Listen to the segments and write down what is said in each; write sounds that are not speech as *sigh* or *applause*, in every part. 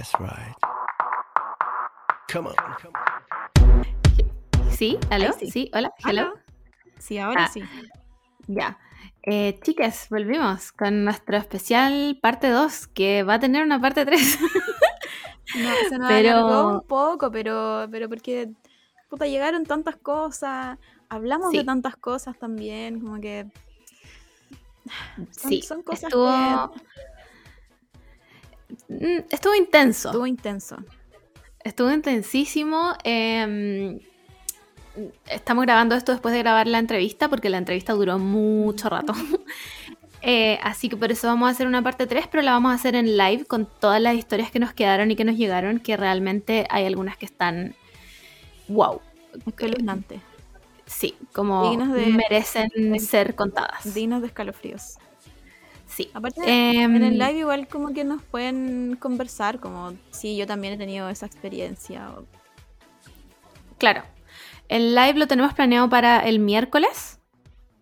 That's right. Come on. ¿Sí? ¿Aló? Sí. sí. hola, hello. Sí, ahora Ah. sí. Ya. Eh, chicas, volvimos con nuestro especial parte 2, que va a tener una parte 3. *laughs* No, se nos Pero- alargó un poco, pero, pero porque puta, llegaron tantas cosas, hablamos Sí. de tantas cosas también, como que son, sí, son cosas estuvo... Mm, Estuvo intenso. estuvo intenso. Estuvo intensísimo. eh, estamos grabando esto después de grabar la entrevista, porque la entrevista duró mucho rato. *laughs* Eh, así que por eso vamos a hacer una parte 3, pero la vamos a hacer en live con todas las historias que nos quedaron y que nos llegaron, que realmente hay algunas que están wow. Espeluznante. Sí, como Dignas de- merecen ser contadas. Dignos de escalofríos. Sí. Aparte, Em, en el live igual como que nos pueden conversar, como sí, yo también he tenido esa experiencia. Claro. El live lo tenemos planeado para el miércoles.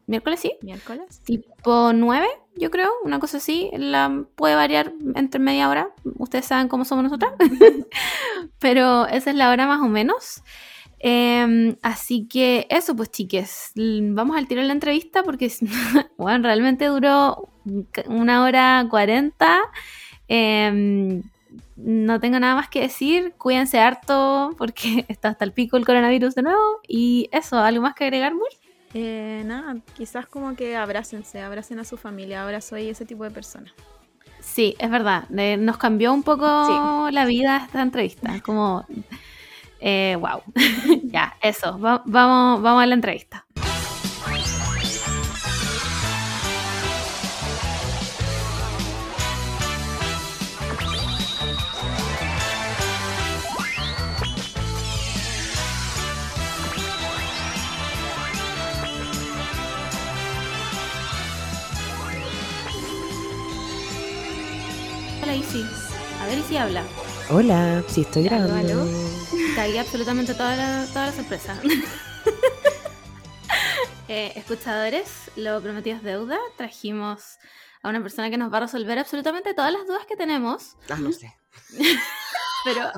¿Miércoles sí? miércoles. tipo 9, yo creo, una cosa así. La puede variar entre media hora. Ustedes saben cómo somos nosotras. *laughs* Pero esa es la hora más o menos. Em, así que eso, pues chiques, vamos al tiro de la entrevista porque *laughs* bueno, realmente duró una hora 40. Em, no tengo nada más que decir. Cuídense harto porque *laughs* está hasta el pico el coronavirus de nuevo. Y eso, ¿algo más que agregar, Muy? Eh, nada, quizás como que abrácense, abracen a su familia. Ahora soy ese tipo de persona. Sí, es verdad. eh, nos cambió un poco la vida esta entrevista. Como, eh, wow. *laughs* ya, eso. va- vamos, vamos a la entrevista. Hola, Isi. A ver, Isi habla. Hola, sí estoy grabando. aló. Ahí absolutamente toda la, toda la sorpresa. *laughs* Eh, escuchadores, lo prometido es deuda. Trajimos a una persona que nos va a resolver absolutamente todas las dudas que tenemos. Ah, no sé. *laughs* Pero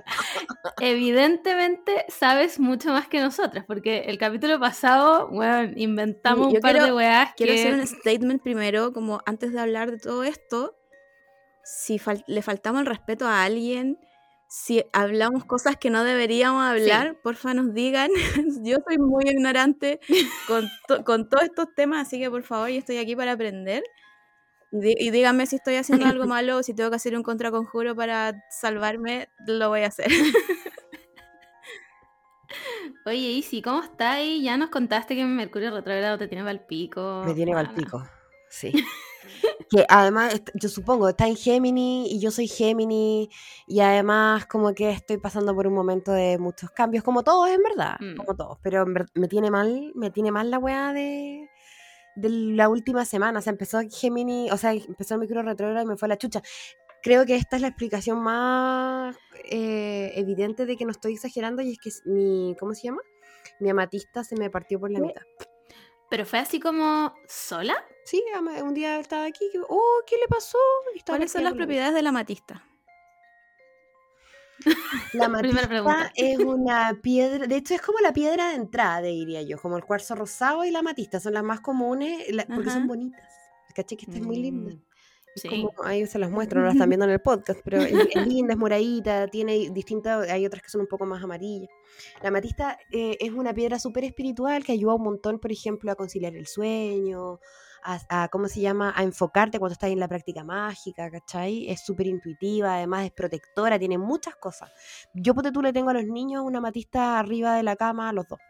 evidentemente sabes mucho más que nosotras, porque el capítulo pasado, bueno, inventamos Sí, yo un par quiero- de weas Quiero que... hacer un statement primero, como antes de hablar de todo esto. Si fal- le faltamos el respeto a alguien, si hablamos cosas que no deberíamos hablar, porfa nos digan. *laughs* yo soy muy ignorante con, *laughs* to- con todos estos temas, así que por favor, yo estoy aquí para aprender. Y, y díganme si estoy haciendo algo *laughs* malo o si tengo que hacer un contraconjuro para salvarme, lo voy a hacer. Oye, Isi, ¿cómo estás? Ya nos contaste que Mercurio retrógrado te tiene pal pico. Me tiene mal pico. Sí. Que además, yo supongo, está en Gémini y yo soy Gémini y además como que estoy pasando por un momento de muchos cambios, como todos en verdad, Mm. como todos, pero me tiene mal, me tiene mal la weá de, de la última semana, o sea, empezó Gémini, o sea, empezó el micro retrógrado y me fue la chucha. Creo que esta es la explicación más eh, evidente de que no estoy exagerando y es que mi, ¿cómo se llama? Mi amatista se me partió por la mitad. Pero fue así como sola. Sí, un día estaba aquí, oh, ¿qué le pasó? ¿Cuáles son las propiedades de la matista? La *laughs* pregunta. es una piedra, de hecho es como la piedra de entrada, diría yo, como el cuarzo rosado y la amatista, son las más comunes la- porque son bonitas. ¿Caché que esta es muy linda? Mm, Es Sí. como- ahí se las muestro, no las están *laughs* viendo en el podcast, pero es, es linda, es moradita, tiene distintas, hay otras que son un poco más amarillas. La amatista eh, es una piedra súper espiritual que ayuda un montón, por ejemplo, a conciliar el sueño, a, a, ¿cómo se llama?, a enfocarte cuando estás en la práctica mágica, ¿cachai? Es súper intuitiva, además es protectora, tiene muchas cosas. Yo, ponte tú, le tengo a los niños una amatista arriba de la cama, a los dos.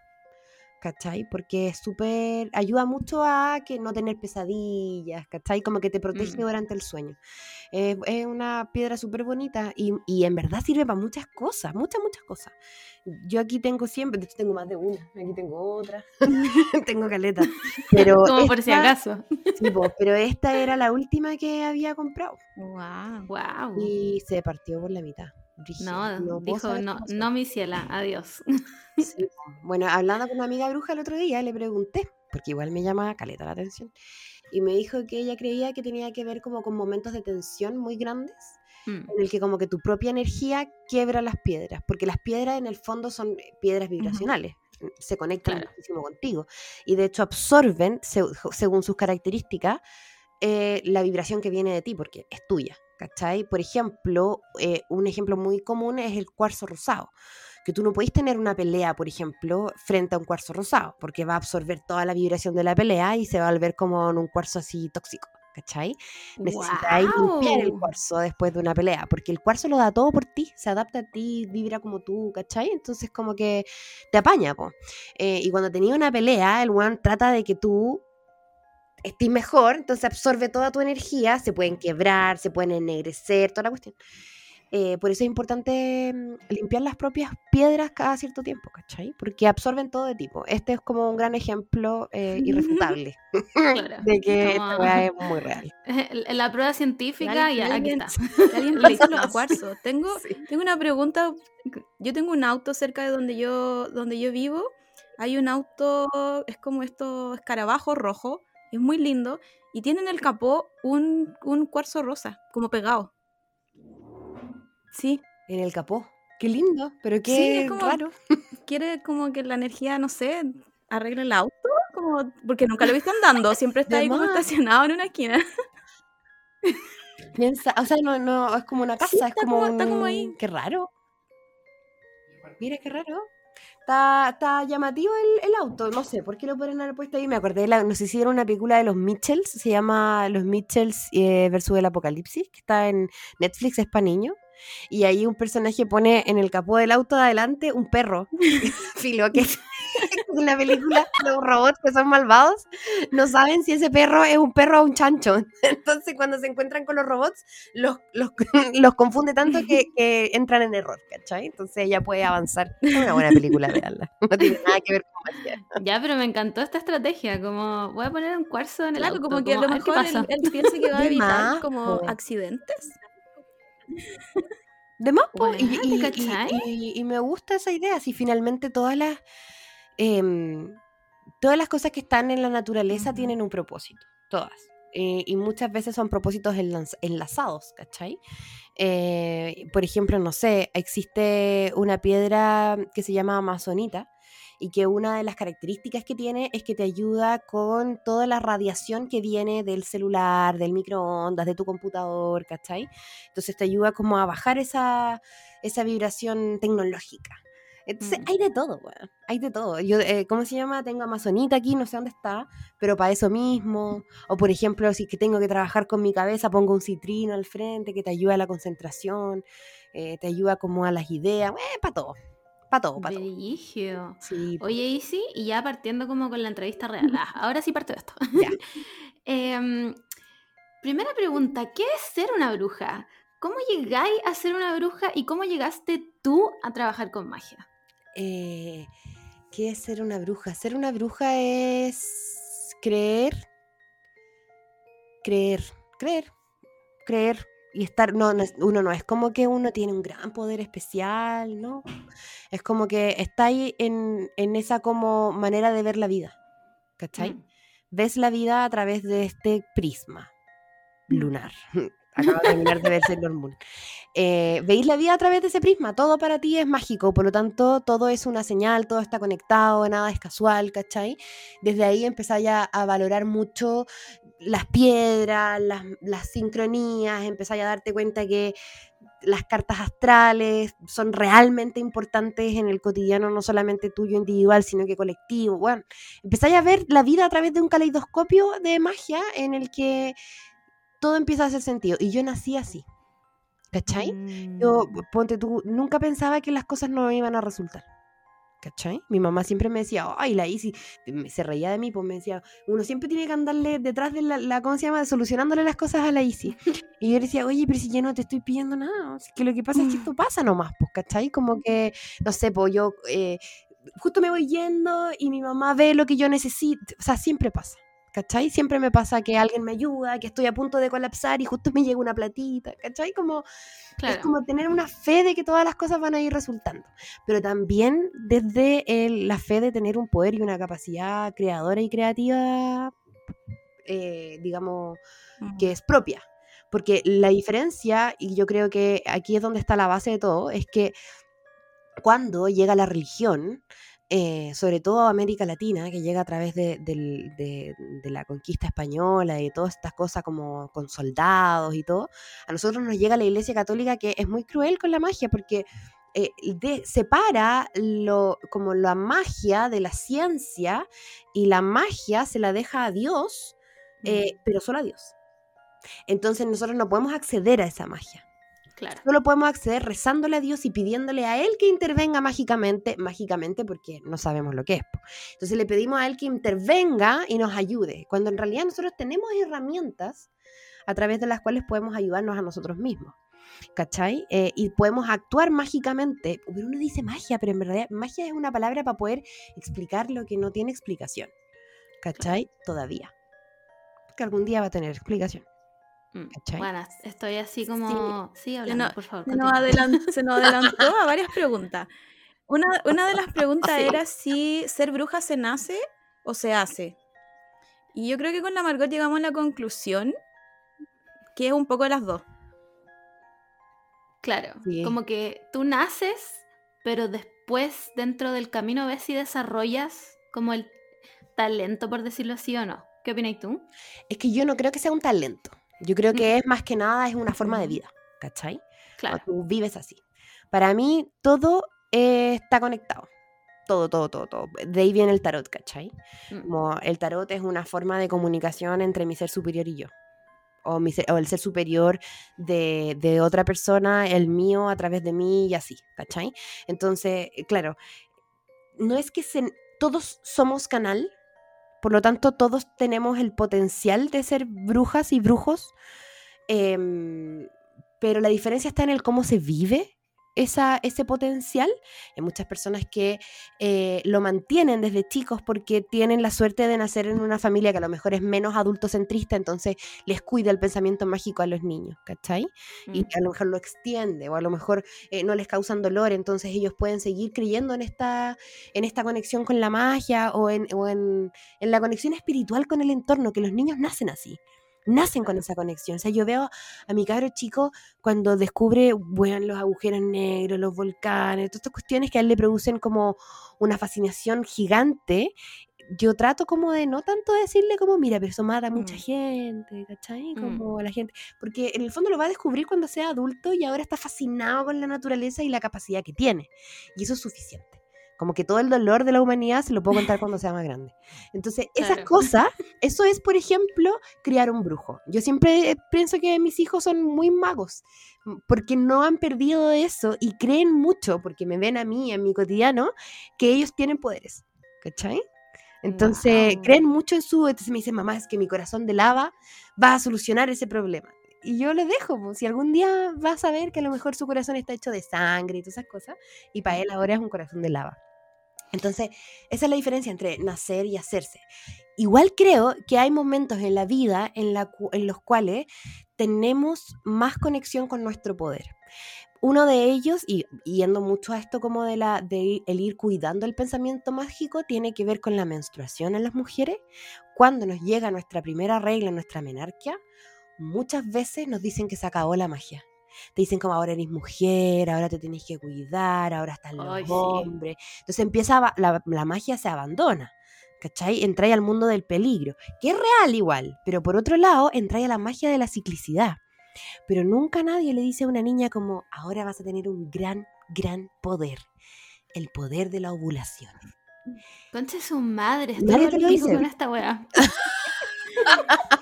¿cachai? Porque es súper, ayuda mucho a que no tener pesadillas, ¿cachai? Como que te protege Mm. durante el sueño. Eh, es una piedra súper bonita y, y en verdad sirve para muchas cosas, muchas, muchas cosas. Yo aquí tengo siempre, de hecho tengo más de una, aquí tengo otra, *laughs* *laughs* tengo caleta. *laughs* Pero Como por si acaso. sí, po, pero esta era la última que había comprado Wow. Wow. y se partió por la mitad. brígido, No, puedo dijo, no, no mi ciela, adiós. Sí. Bueno, hablando con una amiga bruja el otro día, le pregunté, porque igual me llama caleta la atención, y me dijo que ella creía que tenía que ver como con momentos de tensión muy grandes Mm, en el que como que tu propia energía quiebra las piedras, porque las piedras en el fondo son piedras vibracionales, se conectan Claro. muchísimo contigo y de hecho absorben, se- según sus características, eh, la vibración que viene de ti, porque es tuya, ¿cachai? Por ejemplo, eh, un ejemplo muy común es el cuarzo rosado, que tú no podés tener una pelea, por ejemplo, frente a un cuarzo rosado, porque va a absorber toda la vibración de la pelea y se va a volver como en un cuarzo así tóxico, ¿cachai? Necesitáis limpiar el cuarzo después de una pelea, porque el cuarzo lo da todo por ti, se adapta a ti, vibra como tú, ¿cachai? Entonces como que te apaña, po. Eh, y cuando tenía una pelea, el one trata de que tú estés mejor, entonces absorbe toda tu energía, se pueden quebrar, se pueden ennegrecer, toda la cuestión. Eh, por eso es importante mm, limpiar las propias piedras cada cierto tiempo, ¿cachai? Porque absorben todo de tipo. Este es como un gran ejemplo eh, *laughs* irrefutable Claro. *laughs* de que Como- esta weá es *laughs* muy real. La prueba científica, Y aquí alguien- está. Alguien en los cuarzos. Tengo, tengo una pregunta. Yo tengo un auto cerca de donde yo, donde yo vivo. Hay un auto, es como esto, escarabajo rojo. Es muy lindo. Y tiene en el capó un, un cuarzo rosa, como pegado. Sí, En el capó. Qué lindo, pero Sí, qué es como- raro. *laughs* quiere como que la energía, no sé, arregle el auto. Como, porque nunca lo he visto andando. Siempre está ahí como estacionado en una esquina. Piensa, o sea, no, no, es como una casa, Sí, es como, como- está como ahí. Qué raro. Mira, qué raro. Está, está llamativo el, el auto, no sé, ¿por qué lo pueden haber puesto ahí? Me acordé, de la, no sé si era una película de los Mitchells, se llama Los Mitchells eh, versus el Apocalipsis, que está en Netflix, es para niños. Y ahí un personaje pone en el capó del auto de adelante un perro. *laughs* *laughs* Filo, que en *laughs* la película los robots que son malvados no saben si ese perro es un perro o un chancho. Entonces cuando se encuentran con los robots los, los, los confunde tanto que, que entran en error, ¿cachai? Entonces ella puede avanzar. Es una buena película, veanla. No tiene nada que ver con magia. Ya, pero me encantó esta estrategia, como voy a poner un cuarzo en el Claro, auto, como que a lo mejor él, él piensa que va a De evitar más, como accidentes. *laughs* De más, y, me gusta esa idea, si finalmente todas las em, todas las cosas que están en la naturaleza tienen un propósito, todas. Eh, y muchas veces son propósitos enlaz- enlazados, ¿cachai? Eh, por ejemplo, no sé, existe una piedra que se llama amazonita y que una de las características que tiene es que te ayuda con toda la radiación que viene del celular, del microondas, de tu computador, ¿cachai? Entonces te ayuda como a bajar esa, esa vibración tecnológica. Entonces Mm. hay de todo, weón. Hay de todo. Yo, eh, ¿cómo se llama? Tengo Amazonita aquí, no sé dónde está, pero para eso mismo. O por ejemplo, si es que tengo que trabajar con mi cabeza, pongo un citrino al frente que te ayuda a la concentración, eh, te ayuda como a las ideas, para todo. Para todo, para todo. Sí. Oye, Isi, y ya partiendo como con la entrevista real. Ah, ahora sí parto de esto. Ya. *laughs* Em, primera pregunta, ¿qué es ser una bruja? ¿Cómo llegáis a ser una bruja y cómo llegaste tú a trabajar con magia? Eh, ¿Qué es ser una bruja? Ser una bruja es creer, creer, creer, creer y estar. No, no uno no es como que uno tiene un gran poder especial, ¿no? Es como que está ahí en, en esa como manera de ver la vida, ¿cachai? Mm. Ves la vida a través de este prisma lunar. *laughs* Acabo de terminar de ver Sailor Moon. Eh, veis la vida a través de ese prisma, todo para ti es mágico, por lo tanto todo es una señal, todo está conectado, nada es casual, ¿cachai? Desde ahí empezáis a, a valorar mucho las piedras, las, las sincronías, empezáis a darte cuenta que las cartas astrales son realmente importantes en el cotidiano, no solamente tuyo individual, sino que colectivo. Bueno, empezáis a ver la vida a través de un caleidoscopio de magia en el que todo empieza a hacer sentido. Y yo nací así. ¿Cachai? Yo, Mm. ponte tú, nunca pensaba que las cosas no me iban a resultar. ¿Cachai? Mi mamá siempre me decía, ay, la Isi, se reía de mí, pues me decía, uno siempre tiene que andarle detrás de la, la ¿cómo se llama?, solucionándole las cosas a la Isi. *laughs* Y yo le decía, oye, pero si yo no te estoy pidiendo nada, es que lo que pasa es que esto pasa nomás, pues, ¿cachai? Como que, no sé, pues yo eh, justo me voy yendo y mi mamá ve lo que yo necesito, o sea, siempre pasa. ¿Cachai? Siempre me pasa que alguien me ayuda, que estoy a punto de colapsar y justo me *laughs* llega una platita, ¿cachai? Como, es como tener una fe de que todas las cosas van a ir resultando, pero también desde el- la fe de tener un poder y una capacidad creadora y creativa, eh, digamos, que es propia. Porque la diferencia, y yo creo que aquí es donde está la base de todo, es que cuando llega la religión, eh, sobre todo a América Latina, que llega a través de, del- de- de la conquista española y todas estas cosas como con soldados y todo, a nosotros nos llega la Iglesia Católica que es muy cruel con la magia porque eh, separa lo, como la magia de la ciencia y la magia se la deja a Dios, eh, pero solo a Dios. Entonces nosotros no podemos acceder a esa magia. Claro. Solo podemos acceder rezándole a Dios y pidiéndole a Él que intervenga mágicamente, mágicamente porque no sabemos lo que es. Entonces le pedimos a Él que intervenga y nos ayude, cuando en realidad nosotros tenemos herramientas a través de las cuales podemos ayudarnos a nosotros mismos. ¿Cachai? Eh, y podemos actuar mágicamente. Pero uno dice magia, pero en verdad magia es una palabra para poder explicar lo que no tiene explicación. ¿Cachai? Todavía. Porque algún día va a tener explicación. Mm. ¿Cachai? Bueno, estoy así como. Sí, hablando, no- por favor. Se nos, se adelantó a varias *laughs* preguntas. Una, una de las *laughs* preguntas Sí. era si ser bruja se nace o se hace. Y yo creo que con la Margot llegamos a la conclusión que es un poco las dos. Claro, Sí. como que tú naces, pero después dentro del camino ves si desarrollas como el talento, por decirlo así o no. ¿Qué opinas tú? Es que yo no creo que sea un talento. Yo creo que es más que nada es una forma de vida, ¿cachai? Claro. Tú vives así. Para mí todo eh, está conectado. Todo, todo, todo, todo. De ahí viene el tarot, ¿cachai? Mm. Como el tarot es una forma de comunicación entre mi ser superior y yo. O, mi ser- o el ser superior de, de otra persona, el mío a través de mí y así, ¿cachai? Entonces, eh, claro, no es que se- todos somos canal, por lo tanto todos tenemos el potencial de ser brujas y brujos, em, pero la diferencia está en el cómo se vive esa, ese potencial. Hay muchas personas que eh, lo mantienen desde chicos porque tienen la suerte de nacer en una familia que a lo mejor es menos adultocentrista, entonces les cuida el pensamiento mágico a los niños, ¿cachai? y Mm. a lo mejor lo extiende o a lo mejor eh, no les causan dolor, entonces ellos pueden seguir creyendo en esta, en esta conexión con la magia o, en, o en, en la conexión espiritual con el entorno, que los niños nacen así. Nacen con esa conexión. O sea, yo veo a mi cabro chico cuando descubre, bueno, los agujeros negros, los volcanes, todas estas cuestiones que a él le producen como una fascinación gigante. Yo trato como de no tanto decirle como, mira, pero eso mata a mucha Mm. gente, ¿cachai? Mm. Como la gente porque en el fondo lo va a descubrir cuando sea adulto y ahora está fascinado con la naturaleza y la capacidad que tiene. Y eso es suficiente. Como que todo el dolor de la humanidad se lo puedo contar cuando sea más grande. Entonces, *laughs* esas Claro. cosas, eso es, por ejemplo, criar un brujo. Yo siempre eh, pienso que mis hijos son muy magos, m- porque no han perdido eso y creen mucho, porque me ven a mí en mi cotidiano, que ellos tienen poderes. ¿Cachai? Entonces, Guau. creen mucho en su... Entonces me dicen, mamá, es que mi corazón de lava va a solucionar ese problema. Y yo les dejo, pues, si algún día vas a ver que a lo mejor su corazón está hecho de sangre y todas esas cosas, y para él ahora es un corazón de lava. Entonces, esa es la diferencia entre nacer y hacerse. Igual creo que hay momentos en la vida en, los cuales tenemos más conexión con nuestro poder. Uno de ellos, y yendo mucho a esto como de, la, de el ir cuidando el pensamiento mágico, tiene que ver con la menstruación en las mujeres. Cuando nos llega nuestra primera regla, nuestra menarquia, muchas veces nos dicen que se acabó la magia. Te dicen como ahora eres mujer, ahora te tienes que cuidar, ahora están los Ay, sí. hombres. Entonces empieza, la, la magia se abandona. ¿Cachai? Entráis al mundo del peligro, que es real igual, pero por otro lado, entráis a la magia de la ciclicidad. Pero nunca nadie le dice a una niña como, ahora vas a tener un gran, gran poder. El poder de la ovulación. Concha su madre, Nadie estoy te lo pico dice. con esta wea. *laughs*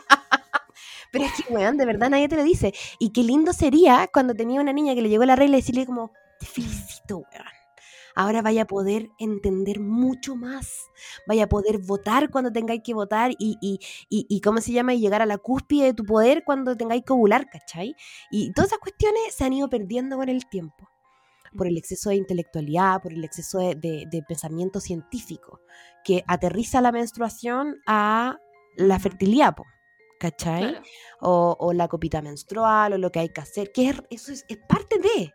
Pero es que, weón, de verdad nadie te lo dice. Y qué lindo sería cuando tenía una niña que le llegó la regla y decirle como, te felicito, weón. Ahora vaya a poder entender mucho más. Vaya a poder votar cuando tengáis que votar y, y, y, y ¿cómo se llama? Y llegar a la cúspide de tu poder cuando tengáis que ovular, ¿cachai? Y todas esas cuestiones se han ido perdiendo con el tiempo. Por el exceso de intelectualidad, por el exceso de, de- de pensamiento científico, que aterriza la menstruación a la fertilidad, po, ¿cachai? Claro. o, o la copita menstrual o lo que hay que hacer, que es- eso es, es parte de.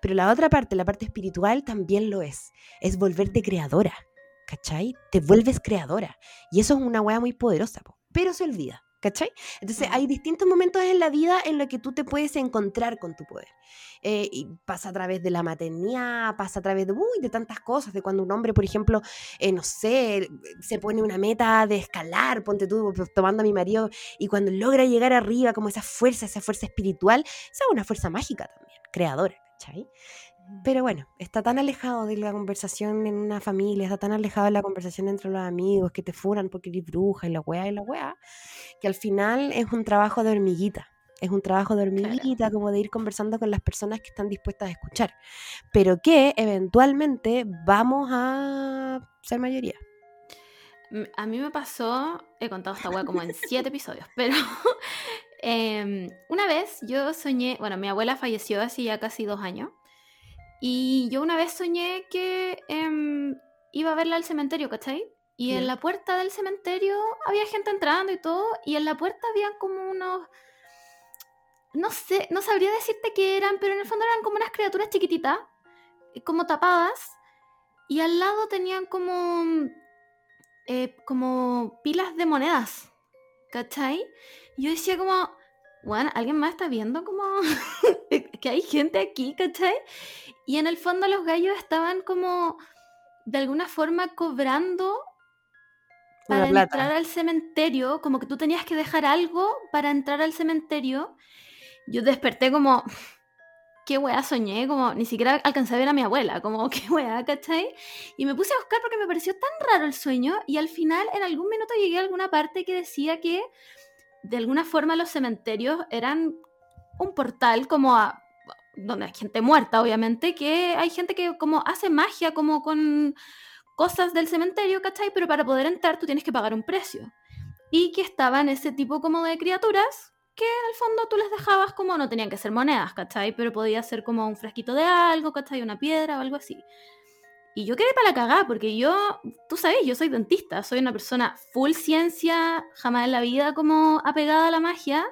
Pero la otra parte, la parte espiritual, también lo es. Es volverte creadora, ¿cachai? Te vuelves creadora. Y eso es una weá muy poderosa, po, pero se olvida, ¿Cachai? Entonces hay distintos momentos en la vida en los que tú te puedes encontrar con tu poder. Eh, y pasa a través de la maternidad, pasa a través de, uy, de tantas cosas, de cuando un hombre, por ejemplo, eh, no sé, se pone una meta de escalar, ponte tú, pues, tomando a mi marido, y cuando logra llegar arriba, como esa fuerza, esa fuerza espiritual, esa es una fuerza mágica también, creadora, ¿cachai? Pero bueno, está tan alejado de la conversación en una familia, está tan alejado de la conversación entre los amigos que te furan porque eres bruja y la weá y la weá, que al final es un trabajo de hormiguita. Es un trabajo de hormiguita, como de ir conversando con las personas que están dispuestas a escuchar, pero que eventualmente vamos a ser mayoría. A mí me pasó, he contado esta weá como en siete episodios, pero *laughs* em, una vez yo soñé, bueno, mi abuela falleció hace ya casi dos años, y yo una vez soñé que em, iba a verla al cementerio, ¿cachai? Y en la puerta del cementerio había gente entrando y todo, y en la puerta habían como unos... No sé, no sabría decirte qué eran, pero en el fondo eran como unas criaturas chiquititas, eh, como tapadas, y al lado tenían como eh, como pilas de monedas, ¿cachai? Y yo decía como, bueno, ¿alguien más está viendo como *laughs* que hay gente aquí, ¿cachai? Y en el fondo los gallos estaban como, de alguna forma, cobrando para entrar al cementerio, como que tú tenías que dejar algo para entrar al cementerio. Yo desperté como, *laughs* qué weá soñé, como ni siquiera alcancé a ver a mi abuela, como *laughs* qué weá, ¿cachai? Y me puse a buscar porque me pareció tan raro el sueño y al final en algún minuto llegué a alguna parte que decía que de alguna forma los cementerios eran un portal como a donde hay gente muerta, obviamente, que hay gente que como hace magia como con cosas del cementerio, ¿cachai? Pero para poder entrar tú tienes que pagar un precio. Y que estaban ese tipo como de criaturas que el fondo tú les dejabas como, no tenían que ser monedas, ¿cachai? Pero podía ser como un frasquito de algo, ¿cachai? Una piedra o algo así. Y yo quedé para la cagada, porque yo, tú sabes, yo soy dentista, soy una persona full ciencia, jamás en la vida como apegada a la magia.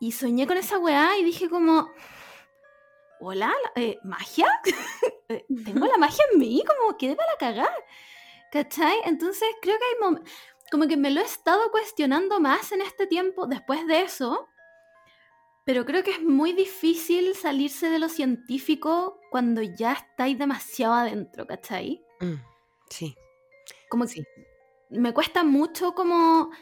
Y soñé con esa weá y dije como, hola, eh, ¿magia? *laughs* Eh, Tengo la magia en mí, como quedé para la cagada. ¿Cachai? Entonces creo que hay como que me lo he estado cuestionando más en este tiempo después de eso. Pero creo que es muy difícil salirse de lo científico cuando ya estáis demasiado adentro, ¿cachai? Mm, sí. Como Sí. que me cuesta mucho como,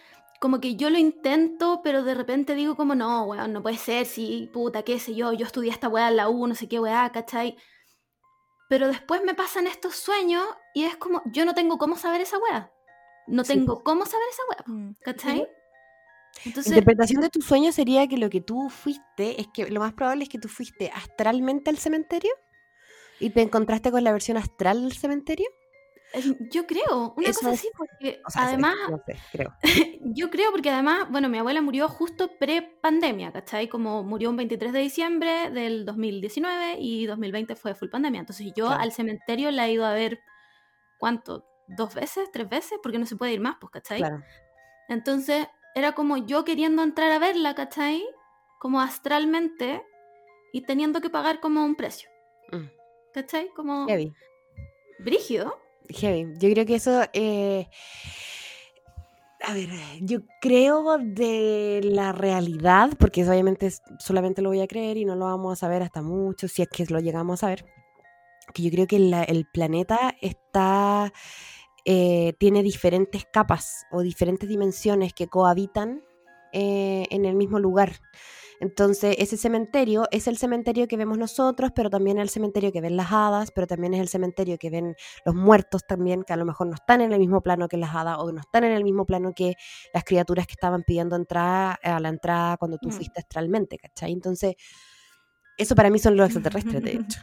como que yo lo intento, pero de repente digo como, no, weón, no puede ser, si, puta, qué sé yo, yo estudié esta weá en la U, no sé qué weá, ¿cachai? Pero después me pasan estos sueños y es como, yo no tengo cómo saber esa weá. No Sí, tengo cómo saber esa weá, Mm. ¿cachai? Entonces, Interpretación de tu sueño sería que lo que tú fuiste, es que lo más probable es que tú fuiste astralmente al cementerio y te encontraste con la versión astral del cementerio. Yo creo, una Eso cosa es- así, porque O sea, es- además, no sé, creo. *laughs* Yo creo porque además, bueno, mi abuela murió justo pre-pandemia, ¿cachai? Como murió un 23 de diciembre del 2019 y 2020 fue full pandemia. Entonces yo Claro. al cementerio la he ido a ver, ¿cuánto? ¿Dos veces? ¿Tres veces? Porque no se puede ir más, pues, ¿cachai? Claro. Entonces era como yo queriendo entrar a verla, ¿cachai? Como astralmente y teniendo que pagar como un precio, Mm, ¿cachai? Como Heavy. brígido. Heavy. Yo creo que eso. eh, a ver, yo creo de la realidad, porque obviamente solamente lo voy a creer y no lo vamos a saber hasta mucho, si es que lo llegamos a ver. Que yo creo que el planeta está. eh, tiene diferentes capas o diferentes dimensiones que cohabitan eh, en el mismo lugar. Entonces, ese cementerio es el cementerio que vemos nosotros, pero también es el cementerio que ven las hadas, pero también es el cementerio que ven los muertos también, que a lo mejor no están en el mismo plano que las hadas o no están en el mismo plano que las criaturas que estaban pidiendo entrar a la entrada cuando tú Mm. fuiste astralmente, ¿cachai? Entonces, eso para mí son los extraterrestres, de *laughs* hecho.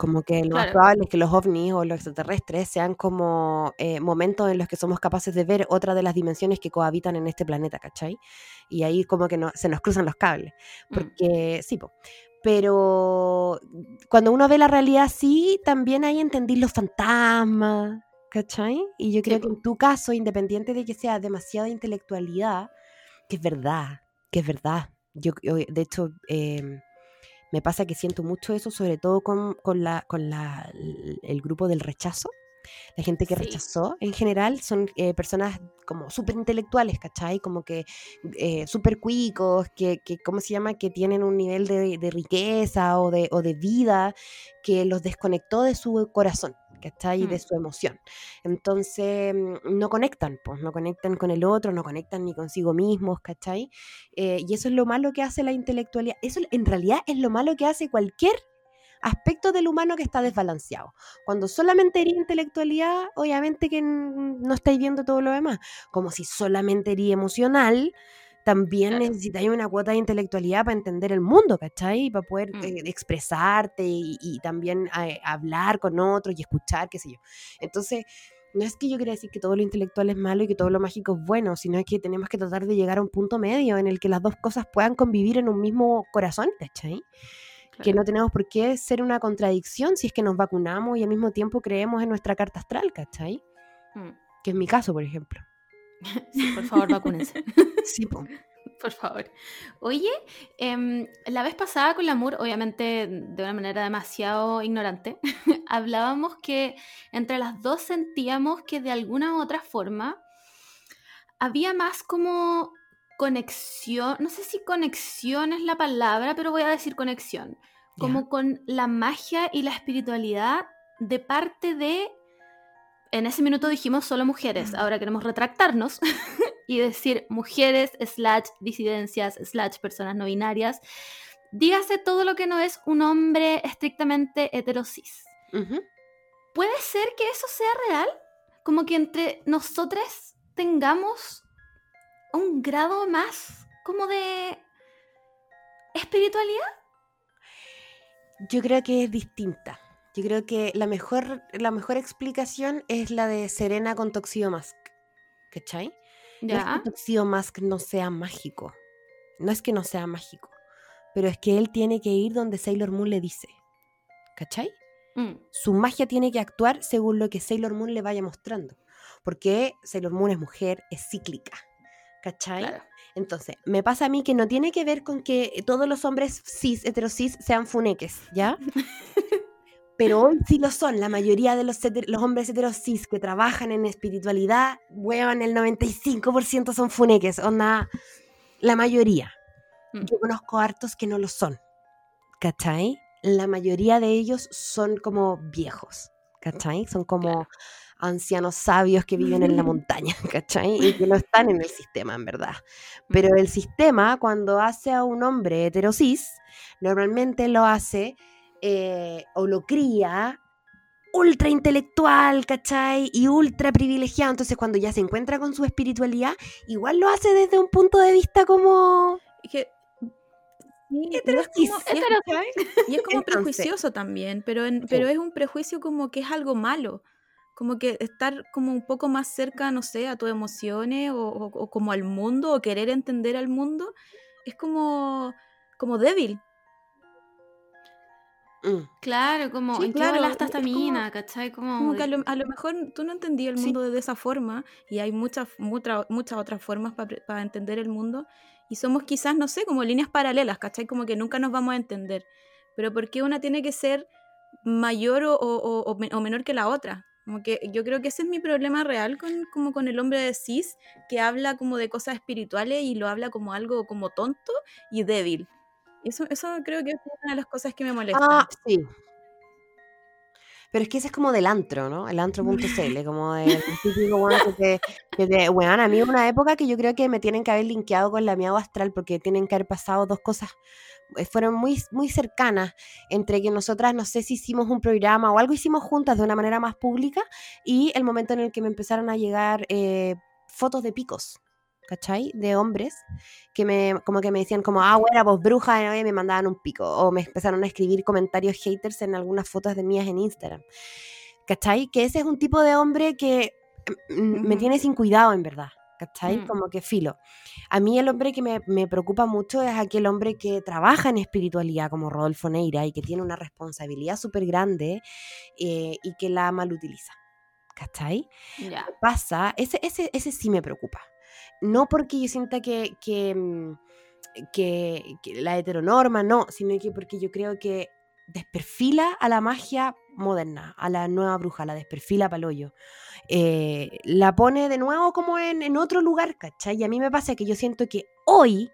Como que lo más probable es que los ovnis o los extraterrestres sean como eh, momentos en los que somos capaces de ver otra de las dimensiones que cohabitan en este planeta, ¿cachai? Y ahí como que no, se nos cruzan los cables. Mm. Porque sí, po. pero cuando uno ve la realidad así, también ahí entendí los fantasmas, ¿cachai? Y yo creo que en tu caso, independiente de que sea demasiada intelectualidad, que es verdad, que es verdad. Yo, yo, de hecho, em, me pasa que siento mucho eso, sobre todo con, con la, con la, el, grupo del rechazo, La gente que Sí. rechazó en general son eh, personas como súper intelectuales, ¿cachai? Como que eh, súper cuicos, que, que, ¿cómo se llama? Que tienen un nivel de, de riqueza o de, o de vida que los desconectó de su corazón. ¿Cachai? Y de Mm. su emoción. Entonces, mm, no conectan, pues, no conectan con el otro, no conectan ni consigo mismos, ¿cachai? Eh, y eso es lo malo que hace la intelectualidad. Eso en realidad es lo malo que hace cualquier aspecto del humano que está desbalanceado. Cuando solamente eres intelectualidad, obviamente que no estáis viendo todo lo demás. Como si solamente eres emocional, también Claro. necesitáis una cuota de intelectualidad para entender el mundo, ¿cachai? Y para poder Mm. eh, expresarte y, y también eh, hablar con otros y escuchar, qué sé yo. Entonces, no es que yo quiera decir que todo lo intelectual es malo y que todo lo mágico es bueno, sino es que tenemos que tratar de llegar a un punto medio en el que las dos cosas puedan convivir en un mismo corazón, ¿cachai? Que no tenemos por qué ser una contradicción si es que nos vacunamos y al mismo tiempo creemos en nuestra carta astral, ¿cachai? Mm. Que es mi caso, por ejemplo. *laughs* Sí, por favor, vacúnense. *laughs* Sí, po. *laughs* Por favor. Oye, em, la vez pasada con Lamour, obviamente de una manera demasiado ignorante, hablábamos que entre las dos sentíamos que de alguna u otra forma había más como conexión, no sé si conexión es la palabra, pero voy a decir conexión, como con la magia y la espiritualidad de parte de, en ese minuto dijimos solo mujeres, ahora queremos retractarnos *laughs* y decir mujeres, slash disidencias, slash personas no binarias. Dígase todo lo que no es un hombre estrictamente heterosis. ¿Puede ser que eso sea real? Como que entre nosotras tengamos un grado más como de espiritualidad. Yo creo que es distinta. Yo creo que la mejor, la mejor explicación es la de Serena con Toxido Mask. ¿Cachai? No es Ya. que Toxido Mask no sea mágico. No es que no sea mágico. Pero es que él tiene que ir donde Sailor Moon le dice. ¿Cachai? Mm, Su magia tiene que actuar según lo que Sailor Moon le vaya mostrando. Porque Sailor Moon es mujer, es cíclica. ¿Cachai? claro. Entonces, me pasa a mí que no tiene que ver con que todos los hombres cis, heterosis, sean funeques, ¿ya? *laughs* Pero hoy sí lo son. La mayoría de los, heter- los hombres heterosis que trabajan en espiritualidad, weón, el 95% son funeques. Onda, la mayoría. Mm. Yo conozco hartos que no lo son. ¿Cachai? La mayoría de ellos son como viejos. ¿Cachai? Son como Claro. ancianos sabios que viven en la *laughs* montaña, ¿cachai? Y que no están en el sistema, en verdad. Pero el sistema, cuando hace a un hombre heterosis, normalmente lo hace eh, o lo cría ultra intelectual, ¿cachai? Y ultra privilegiado. Entonces, cuando ya se encuentra con su espiritualidad, igual lo hace desde un punto de vista como que- es como- y es- ¿cachai? Y es como Entonces- prejuicioso también, pero, en- pero es un prejuicio como que es algo malo. Como que estar como un poco más cerca, no sé, a tus emociones o, o- o como al mundo o querer entender al mundo, es como, como débil. Mm. Claro, como Sí, en claro, qué esta como- mina, ¿cachai? Como, Como que a lo, a lo mejor tú no entendías el Sí. mundo de esa forma y hay muchas, muchas, muchas otras formas para entender el mundo y somos quizás, no sé, como líneas paralelas, ¿cachai? Como que nunca nos vamos a entender. Pero ¿por qué una tiene que ser mayor o, o menor que la otra? Como que yo creo que ese es mi problema real con, como con el hombre de cis, que habla como de cosas espirituales y lo habla como algo como tonto y débil. Eso, eso creo que es una de las cosas que me molestan. Ah, sí. Pero es que ese es como del antro, ¿no? El antro.cl, *laughs* como del típico weón que te, a mí una época que yo creo que me tienen que haber linkeado con la miau astral porque tienen que haber pasado dos cosas, eh, fueron muy, muy cercanas, entre que nosotras, no sé si hicimos un programa o algo hicimos juntas de una manera más pública y el momento en el que me empezaron a llegar eh, fotos de picos, ¿cachai? De hombres que me, como que me decían como, ah, bueno, pues bruja, y me mandaban un pico. O me empezaron a escribir comentarios haters en algunas fotos de mías en Instagram. ¿Cachai? Que ese es un tipo de hombre que mm, me Ujú. tiene sin cuidado, en verdad. ¿Cachai? Mm. Como que filo. A mí el hombre que me, me preocupa mucho es aquel hombre que trabaja en espiritualidad como Rodolfo Neira y que tiene una responsabilidad súper grande eh, y que la malutiliza. ¿Cachai? ya. pasa, ese, ese, ese sí me preocupa. No porque yo sienta mm, que- que la heteronorma, no, sino que porque yo creo que desperfila a la magia moderna, a la nueva bruja, la desperfila palollo. Eh, la pone de nuevo como en, en otro lugar, ¿cachai? Y a mí me pasa que yo siento que hoy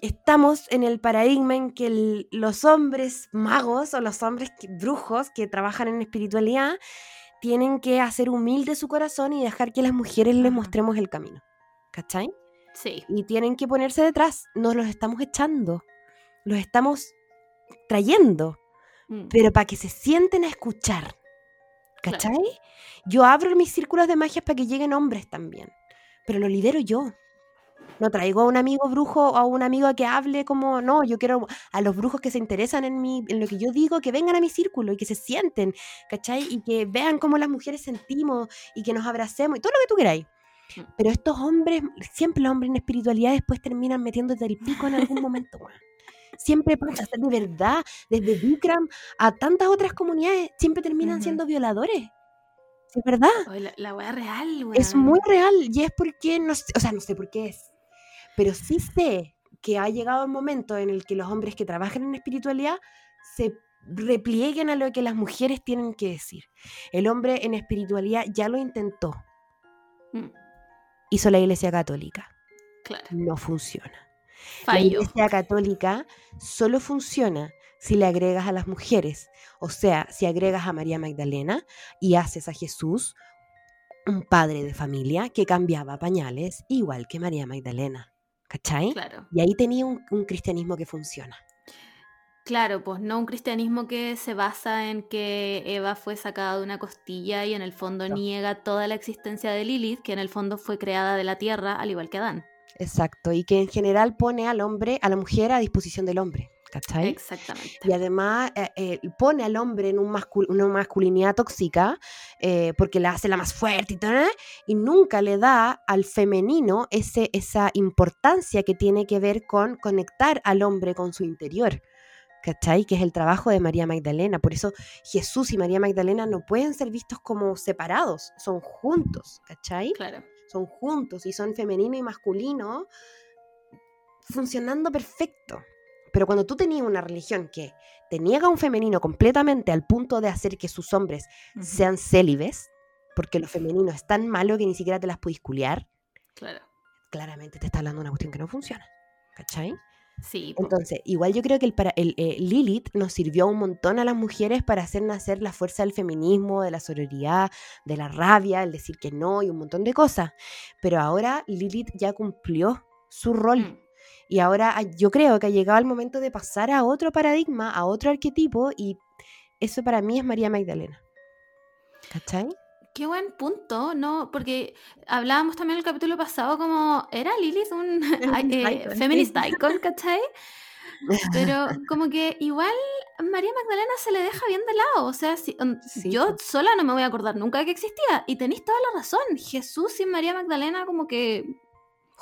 estamos en el paradigma en que los hombres magos o los hombres brujos que trabajan en espiritualidad tienen que hacer humilde su corazón y dejar que las mujeres les mostremos el camino. ¿Cachai? Sí. Y tienen que ponerse detrás. Nos los estamos echando. Los estamos trayendo. Mm. Pero para que se sienten a escuchar. Claro. ¿Cachai? Yo abro mis círculos de magia para que lleguen hombres también. Pero lo lidero yo. No traigo a un amigo brujo o a un amigo que hable como, no, yo quiero a los brujos que se interesan en, mí, en lo que yo digo, que vengan a mi círculo y que se sienten, ¿cachai? Y que vean cómo las mujeres sentimos y que nos abracemos y todo lo que tú queráis. Mm. Pero estos hombres, siempre los hombres en espiritualidad después terminan metiéndote el pico en algún momento. Siempre pasa, de verdad, desde Bikram a tantas otras comunidades, siempre terminan siendo violadores. Es verdad. La, la wea real. Es muy real y es porque, no sé, o sea, no sé por qué es, pero sí sé que ha llegado el momento en el que los hombres que trabajan en espiritualidad se replieguen a lo que las mujeres tienen que decir. El hombre en espiritualidad ya lo intentó, Mm, hizo la Iglesia Católica, claro. no funciona. La. Iglesia Católica solo funciona si le agregas a las mujeres, o sea, si agregas a María Magdalena y haces a Jesús un padre de familia que cambiaba pañales igual que María Magdalena. ¿Cachai? Claro. Y ahí tenía un, un cristianismo que funciona. Claro, pues no un cristianismo que se basa en que Eva fue sacada de una costilla y en el fondo No. niega toda la existencia de Lilith, que en el fondo fue creada de la tierra, al igual que Adán. Exacto. Y que en general pone al hombre, a la mujer a disposición del hombre. ¿Cachai? Exactamente. Y además eh, eh, pone al hombre en un mascul- una masculinidad tóxica eh, porque la hace la más fuerte y todo, ¿eh? y nunca le da al femenino ese, esa importancia que tiene que ver con conectar al hombre con su interior. ¿Cachai? Que es el trabajo de María Magdalena. Por eso Jesús y María Magdalena no pueden ser vistos como separados, son juntos, ¿cachai? Claro. Son juntos y son femenino y masculino funcionando perfecto. Pero cuando tú tenías una religión que te niega un femenino completamente al punto de hacer que sus hombres sean célibes, porque lo femenino es tan malo que ni siquiera te las puedes culiar, Claro. claramente te está hablando de una cuestión que no funciona. ¿Cachai? Sí. Entonces, igual yo creo que el, para, el eh, Lilith nos sirvió un montón a las mujeres para hacer nacer la fuerza del feminismo, de la sororidad, de la rabia, el decir que no y un montón de cosas. Pero ahora Lilith ya cumplió su rol. Mm, Y ahora ah, yo creo que ha llegado el momento de pasar a otro paradigma, a otro arquetipo, y eso para mí es María Magdalena. ¿Cachai? Qué buen punto, ¿no? Porque hablábamos también el capítulo pasado como, ¿era Lilith un *laughs* Feminist eh, icon, feminist *laughs* icon, ¿cachai? Pero como que igual María Magdalena se le deja bien de lado. O sea, si, um, Sí, yo sola no me voy a acordar nunca que existía. Y tenéis toda la razón. Jesús y María Magdalena como que,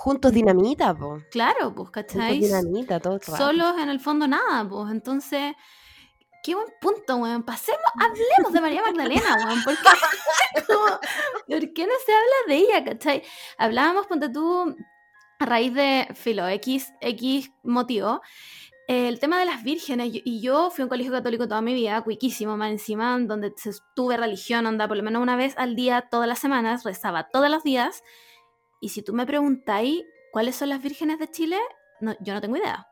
Juntos dinamita, po. claro, pues, Juntos ¿cachai? dinamita todo el rato. Solos en el fondo nada, pues. Entonces, qué buen punto, weón. Pasemos, hablemos de María Magdalena, weón. ¿Por qué? *laughs* Como, ¿Por qué no se habla de ella, cachai? Hablábamos, ponte tú, a raíz de Filo, X, X motivo, el tema de las vírgenes. Y- Y yo fui a un colegio católico toda mi vida, cuiquísimo, más encima, en donde tuve religión, onda, por lo menos una vez al día, todas las semanas, rezaba todos los días. Y si tú me preguntáis cuáles son las vírgenes de Chile, no, yo no tengo idea.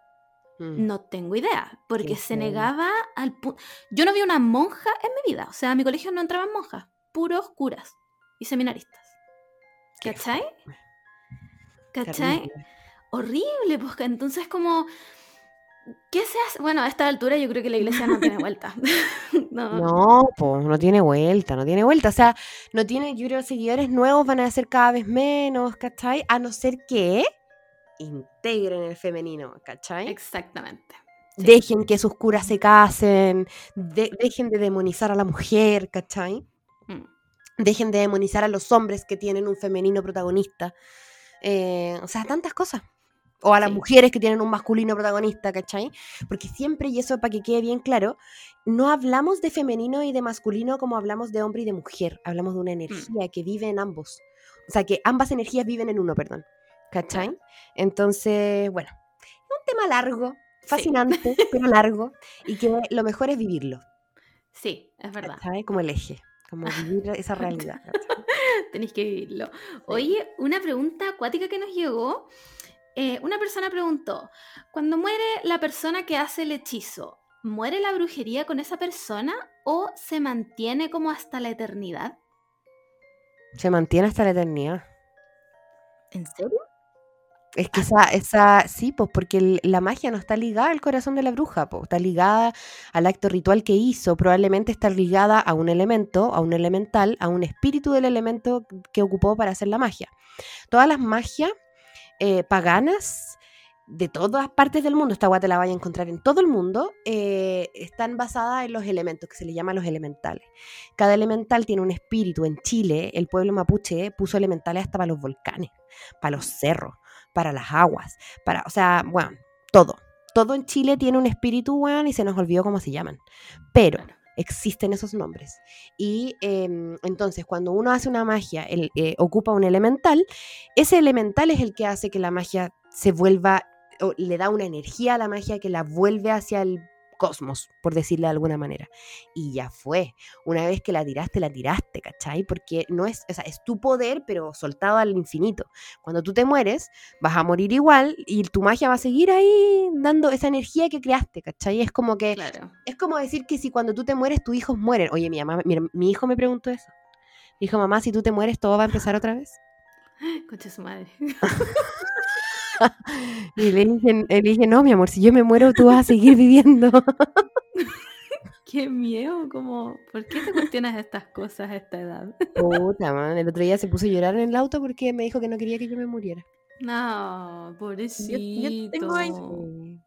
Mm. No tengo idea, porque Qué se negaba al punto... Yo no vi una monja en mi vida, o sea, a mi colegio no entraban monjas, puros curas y seminaristas. ¿Cachai? ¿Cachai? terrible. Horrible, pues entonces como... ¿Qué se hace? Bueno, a esta altura yo creo que la iglesia no tiene vuelta. *laughs* no, No, pues no tiene vuelta, no tiene vuelta. O sea, no tiene, yo creo, seguidores nuevos van a ser cada vez menos, ¿cachai? A no ser que integren el femenino, ¿cachai? Exactamente. Sí. Dejen que sus curas se casen, de- dejen de demonizar a la mujer, ¿cachai? Mm, Dejen de demonizar a los hombres que tienen un femenino protagonista. Eh, o sea, tantas cosas. O a las Sí. mujeres que tienen un masculino protagonista, ¿cachai? Porque siempre, y eso para que quede bien claro, no hablamos de femenino y de masculino como hablamos de hombre y de mujer. Hablamos de una energía que vive en ambos. O sea, que ambas energías viven en uno, perdón. ¿Cachai? Entonces, bueno, es un tema largo, fascinante, pero largo, y que lo mejor es vivirlo. Sí, es verdad. ¿cachai? Como el eje, como vivir esa *laughs* realidad. ¿cachai? Tenéis que vivirlo. Oye, una pregunta acuática que nos llegó. Eh, una persona preguntó, cuando muere la persona que hace el hechizo, ¿muere la brujería con esa persona o se mantiene como hasta la eternidad? Se mantiene hasta la eternidad. ¿En serio? Es que esa, esa, sí, pues porque el- la magia no está ligada al corazón de la bruja, pues, está ligada al acto ritual que hizo, probablemente está ligada a un elemento, a un elemental, a un espíritu del elemento que ocupó para hacer la magia. Todas las magias eh, paganas de todas partes del mundo, esta guay te la vaya a encontrar en todo el mundo, eh, están basadas en los elementos, que se les llama los elementales. Cada elemental tiene un espíritu. En Chile, el pueblo mapuche puso elementales hasta para los volcanes, para los cerros, para las aguas, para, o sea, bueno, todo. Todo en Chile tiene un espíritu, weón, y se nos olvidó cómo se llaman. Pero. Existen esos nombres. Y em, entonces, cuando uno hace una magia, el- eh, ocupa un elemental, ese elemental es el que hace que la magia se vuelva, o le da una energía a la magia que la vuelve hacia el cosmos, por decirle de alguna manera. Y ya fue. Una vez que la tiraste, la tiraste, ¿cachai? Porque no es, o sea, es tu poder, pero soltado al infinito. Cuando tú te mueres, vas a morir igual y tu magia va a seguir ahí dando esa energía que creaste, ¿cachai? Es como que Claro. es como decir que si cuando tú te mueres, tus hijos mueren. Oye, mi, mamá, mi, mi hijo me preguntó eso. Dijo, mamá, si tú te mueres, todo va a empezar otra vez. *laughs* Concha su madre. *laughs* *laughs* Y le dije, le dije, no, mi amor, si yo me muero, tú vas a seguir viviendo. *laughs* Qué miedo, como, ¿por qué te cuestionas estas cosas a esta edad? Puta, *laughs* man. El otro día se puso a llorar en el auto porque me dijo que no quería que yo me muriera. No, pobrecito. tengo veinte-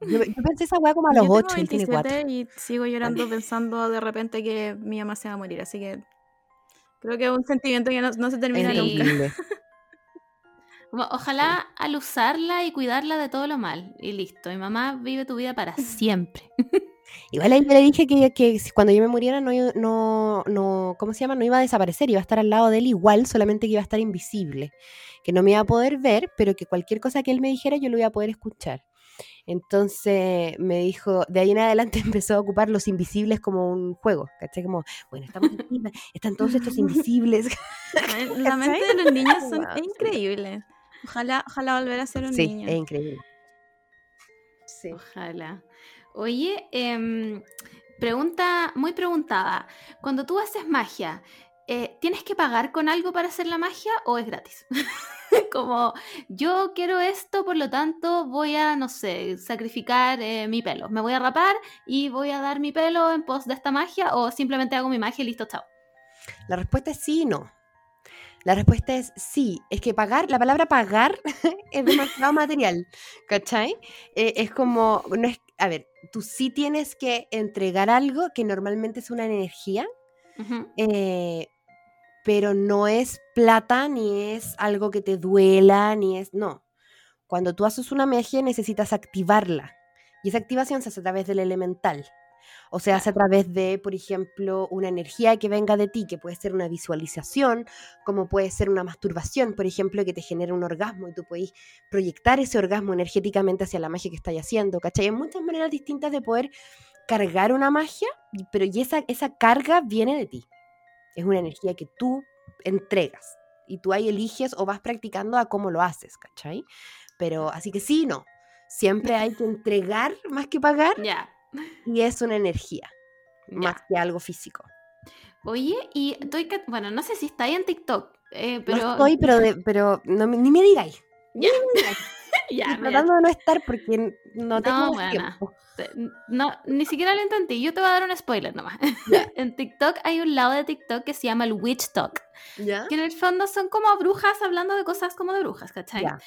Yo, yo pensé esa weá como a los Yo tengo 8, él tiene 4. 27 y sigo llorando pensando de repente que mi mamá se va a morir, así que creo que es un sentimiento que no, no se termina nunca. Como, ojalá al usarla y cuidarla de todo lo mal. Y listo. Mi mamá vive tu vida para siempre. *laughs* Igual ahí le dije que, cuando yo me muriera no, iba- no, no, ¿cómo se llama? No iba a desaparecer, iba a estar al lado de él igual, solamente que iba a estar invisible. Que no me iba a poder ver, pero que cualquier cosa que él me dijera yo lo iba a poder escuchar. Entonces me dijo, de ahí en adelante *laughs* empezó a ocupar los invisibles como un juego, ¿cachai? Como, bueno, estamos aquí, están todos estos *laughs* invisibles. La mente de los niños son, Wow, es sí. increíble. Ojalá, ojalá volver a ser un Sí, niño. es increíble. Sí. Ojalá. Oye, em, pregunta muy preguntada. Cuando tú haces magia, eh, ¿tienes que pagar con algo para hacer la magia o es gratis? *laughs* Como yo quiero esto, por lo tanto voy a, no sé, sacrificar eh, mi pelo. Me voy a rapar y voy a dar mi pelo en pos de esta magia o simplemente hago mi magia y listo, chao. La respuesta es sí y no. La respuesta es sí. Es que pagar, la palabra pagar *laughs* es demasiado material, ¿cachai? Eh, es como, no es, a ver, tú sí tienes que entregar algo que normalmente es una energía, eh, pero no es plata, ni es algo que te duela, ni es, no. Cuando tú haces una magia necesitas activarla. Y esa activación se hace a través del elemental. O se hace a través de, por ejemplo, una energía que venga de ti, que puede ser una visualización, como puede ser una masturbación, por ejemplo, que te genera un orgasmo y tú puedes proyectar ese orgasmo energéticamente hacia la magia que estás haciendo, ¿cachai? Hay muchas maneras distintas de poder cargar una magia, pero y esa, esa carga viene de ti. Es una energía que tú entregas y tú ahí eliges o vas practicando a cómo lo haces, ¿cachai? Pero así que sí, no. Siempre hay que entregar más que pagar Ya. Y es una energía, Ya. más que algo físico. Oye, y estoy, bueno, no sé si está ahí en TikTok, eh, pero... no estoy, pero, de- pero no, me- ni me digáis. Ya. Estoy *laughs* ya, mira, tratando de no estar porque no tengo No, tiempo. No, ni siquiera lo intenté. Yo te voy a dar un spoiler nomás. Ya. *laughs* en TikTok hay un lado de TikTok que se llama el Witch Talk. ¿Ya? Que en el fondo son como brujas hablando de cosas como de brujas, ¿cachai? Ya.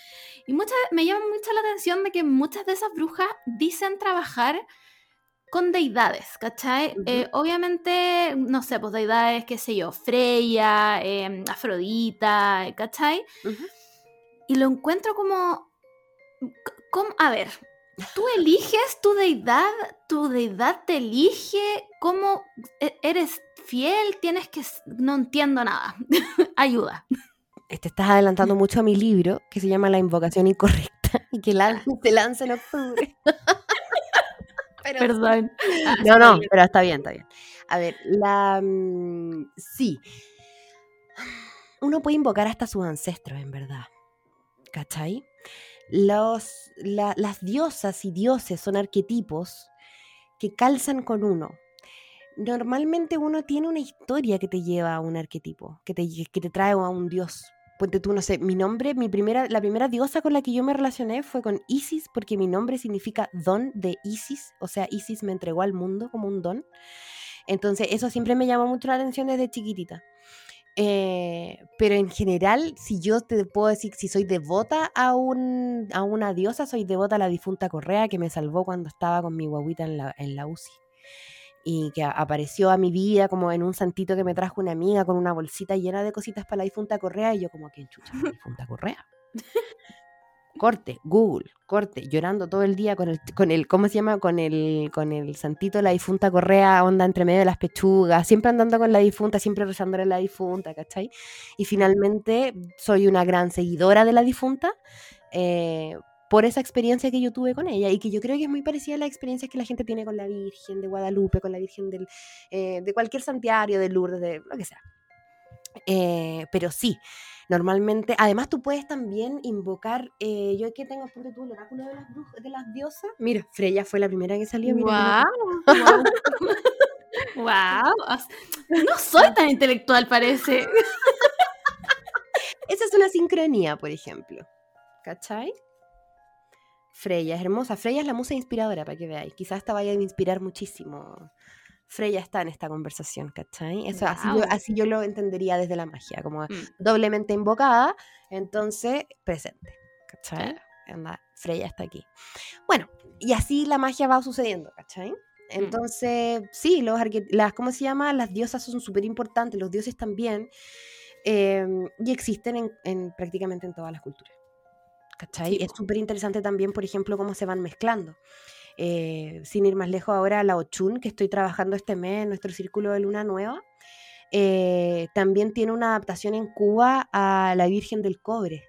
Y muchas, me llama mucho la atención de que muchas de esas brujas dicen trabajar con deidades, ¿cachai? Ujú. Eh, obviamente, no sé, pues deidades, qué sé yo, Freya, em, Afrodita, ¿cachai? Y lo encuentro como, como... A ver, tú eliges tu deidad, tu deidad te elige, ¿cómo e- eres fiel? Tienes que... No entiendo nada. *laughs* Ayuda. Te estás adelantando *laughs* mucho a mi libro que se llama La invocación incorrecta y que lan- se lanza en octubre. *laughs* Pero- Perdón. *laughs* Ah, No, no, bien. pero está bien, está bien. A ver, la. mm, sí. Uno puede invocar hasta sus ancestros, en verdad. ¿Cachai? Los, la- las diosas y dioses son arquetipos que calzan con uno. Normalmente uno tiene una historia que te lleva a un arquetipo, que te, que te trae a un dios. Ponte tú, no sé, mi nombre, mi primera, la primera diosa con la que yo me relacioné fue con Isis, porque mi nombre significa don de Isis, o sea, Isis me entregó al mundo como un don. Entonces, eso siempre me llamó mucho la atención desde chiquitita. Eh, pero en general, si yo te puedo decir si soy devota a, un, a una diosa, soy devota a la difunta Correa que me salvó cuando estaba con mi guaguita en la, en la UCI. Y que apareció a mi vida como en un santito que me trajo una amiga con una bolsita llena de cositas para la difunta Correa. Y yo, como, ¿quién chucha la difunta Correa? Corte, Google, corte, llorando todo el día con el, con el, ¿cómo se llama? Con el, con el santito la difunta Correa, onda entre medio de las pechugas, siempre andando con la difunta, siempre rezándole a la difunta, ¿cachai? Y finalmente soy una gran seguidora de la difunta eh, por esa experiencia que yo tuve con ella y que yo creo que es muy parecida a las experiencias que la gente tiene con la Virgen de Guadalupe, con la Virgen del, eh, de cualquier santuario, de Lourdes, de lo que sea. Eh, pero sí, normalmente, además tú puedes también invocar, eh, yo que tengo, ponte tú, el oráculo de las, brujas, de las diosas. Mira, Freya fue la primera que salió. mira, Wow. wow. *laughs* No soy tan intelectual, parece. *laughs* Esa es una sincronía, por ejemplo. ¿Cachai? Freya es hermosa. Freya es la musa inspiradora, para que veáis. Quizás esta vaya a inspirar muchísimo. Freya está en esta conversación, ¿cachai? Eso, así, yo, Guau. así yo lo entendería desde la magia, como Mm. doblemente invocada, entonces presente, ¿cachai? Claro. Anda, Freya está aquí. Bueno, y así la magia va sucediendo, ¿cachai? Entonces, sí, los las, ¿cómo se llama? Las diosas son súper importantes, los dioses también, eh, y existen en, en prácticamente en todas las culturas. ¿Cachai? Sí, es súper interesante también, por ejemplo, cómo se van mezclando. Eh, sin ir más lejos ahora, la Ochun, que estoy trabajando este mes en nuestro círculo de luna nueva, eh, también tiene una adaptación en Cuba a la Virgen del Cobre.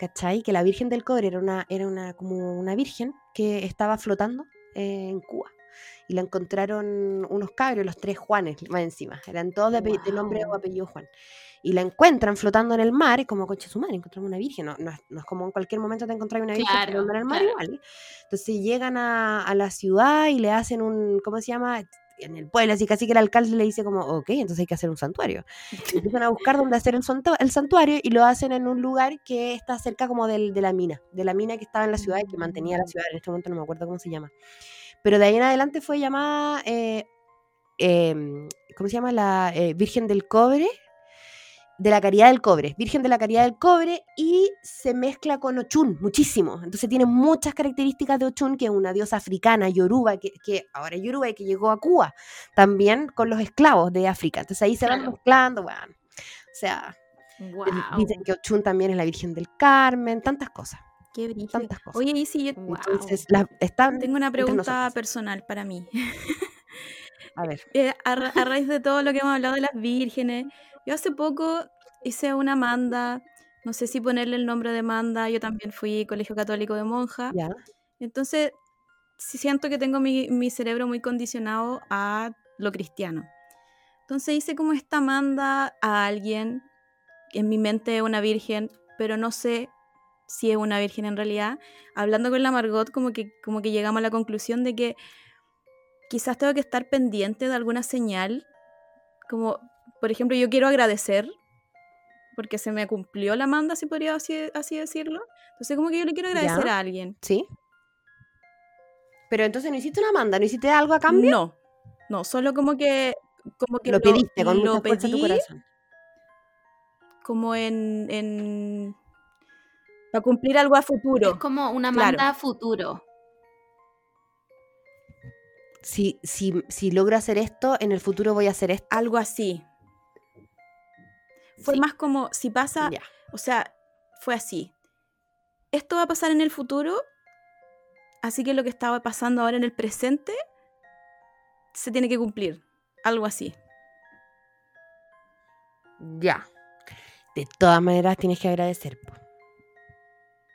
¿Cachai? Que la Virgen del Cobre era una, era una, como una virgen que estaba flotando eh, en Cuba. Y la encontraron unos cabros, los tres Juanes, más encima. Eran todos de, ape- de nombre o apellido Juan. Y la encuentran flotando en el mar, y como coche su madre, encontramos una virgen. No, no es, no es como en cualquier momento te encontrar una virgen Claro, flotando en el mar claro. igual. Entonces llegan a, a la ciudad y le hacen un, ¿cómo se llama? En el pueblo, así casi que el alcalde le dice como, ok, entonces hay que hacer un santuario. Y empiezan a buscar dónde hacer el, el santuario y lo hacen en un lugar que está cerca como del, de la mina, de la mina que estaba en la ciudad y que mantenía la ciudad. En este momento no me acuerdo cómo se llama. Pero de ahí en adelante fue llamada, eh, em, ¿cómo se llama? La eh, Virgen del Cobre, de la Caridad del Cobre, Virgen de la Caridad del Cobre, y se mezcla con Ochun muchísimo. Entonces tiene muchas características de Ochun, que es una diosa africana, yoruba, que, que ahora es yoruba y que llegó a Cuba, también con los esclavos de África. Entonces ahí se van Claro. mezclando, bueno. O sea, Wow. dicen que Ochun también es la Virgen del Carmen, tantas cosas, Qué tantas cosas. Oye, y si yo Wow. Entonces, las, están tengo una pregunta personal para mí. A ver, *laughs* Eh, a, ra- a raíz de todo lo que hemos hablado de las vírgenes, yo hace poco hice una manda, no sé si ponerle el nombre de manda, yo también fui colegio católico de monja, ya. entonces sí siento que tengo mi, mi cerebro muy condicionado a lo cristiano. Entonces hice como esta manda a alguien, en mi mente es una virgen, pero no sé si es una virgen en realidad. Hablando con la Margot, como que, como que llegamos a la conclusión de que quizás tengo que estar pendiente de alguna señal, como por ejemplo yo quiero agradecer porque se me cumplió la manda, si podría así, así decirlo. Entonces como que yo le quiero agradecer Ya. a alguien. ¿Sí? Pero entonces no hiciste una manda, no hiciste algo a cambio. No, no, solo como que como que lo pediste con lo de tu pedí corazón. como en, en para cumplir algo a futuro. Es como una Claro. manda a futuro. Si, si, si logro hacer esto, en el futuro voy a hacer esto. Algo así. Fue Sí. más como si pasa, o sea, fue así. Esto va a pasar en el futuro, así que lo que estaba pasando ahora en el presente se tiene que cumplir. Algo así. Ya. De todas maneras tienes que agradecer.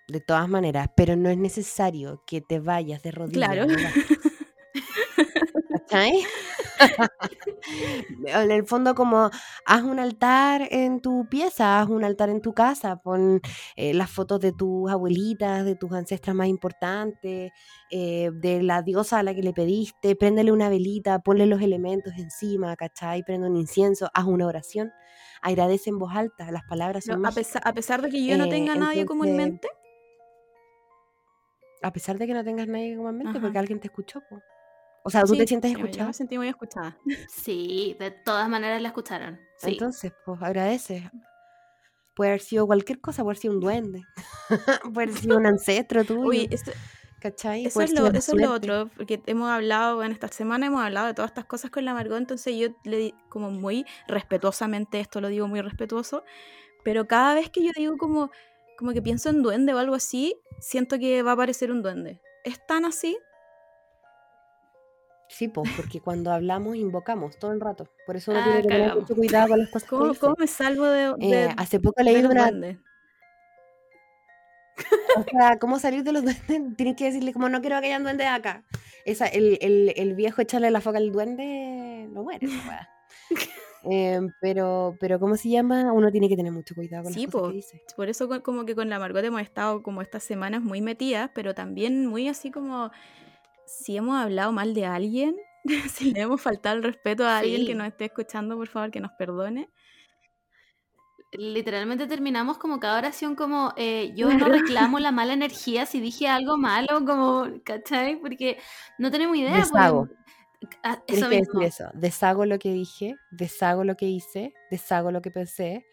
De todas maneras, pero no es necesario que te vayas de rodillas. Claro. *laughs* ¿cachai? *laughs* en el fondo como haz un altar en tu pieza, haz un altar en tu casa, pon eh, las fotos de tus abuelitas, de tus ancestras más importantes, eh, de la diosa a la que le pediste, préndele una velita, ponle los elementos encima, ¿cachai? Prende un incienso, haz una oración, agradece en voz alta, las palabras son No, a, pesar, a pesar de que yo no Eh, tenga a nadie como en entonces- mente. A pesar de que no tengas nadie como en mente, Ajá. porque alguien te escuchó. po. O sea, tú te Sí, sientes yo- Yo me sentí muy escuchada. *laughs* Sí, de todas maneras la escucharon. Sí. Entonces, pues agradece. Puede haber sido cualquier cosa, puede haber sido un duende, *laughs* puede haber sido un ancestro tuyo, Uy, esto- ¿cachai? eso, es lo, eso es lo otro, porque hemos hablado, en esta semana hemos hablado de todas estas cosas con la Margot, entonces yo le di como muy respetuosamente, esto lo digo muy respetuoso, pero cada vez que yo digo como, como que pienso en duende o algo así, siento que va a aparecer un duende. ¿Es tan así? Sí, pues, porque cuando hablamos invocamos todo el rato. Por eso uno Ah, tiene que tener mucho cuidado con las cosas ¿Cómo, me salvo de, de, Eh, hace poco leí una, duendes? o sea, cómo salir de los duendes, *laughs* tienes que decirle como no quiero que hayan duendes acá. Esa, el, el, el viejo echarle la foca al duende no muere, weá. *laughs* Eh, pero, pero ¿cómo se llama? Uno tiene que tener mucho cuidado con Sí, las cosas po. que dice. Por eso co- como que con la Margot hemos estado como estas semanas muy metidas, pero también muy así como si hemos hablado mal de alguien, *laughs* si le hemos faltado el respeto a alguien que Sí. nos esté escuchando, por favor, que nos perdone. Literalmente terminamos como cada oración como eh, *laughs* yo no reclamo la mala energía si dije algo malo, como, ¿cachai? Porque no tenemos idea. pues, Deshago. ah, eso que decir eso. Deshago lo que dije, deshago lo que hice, deshago lo que pensé.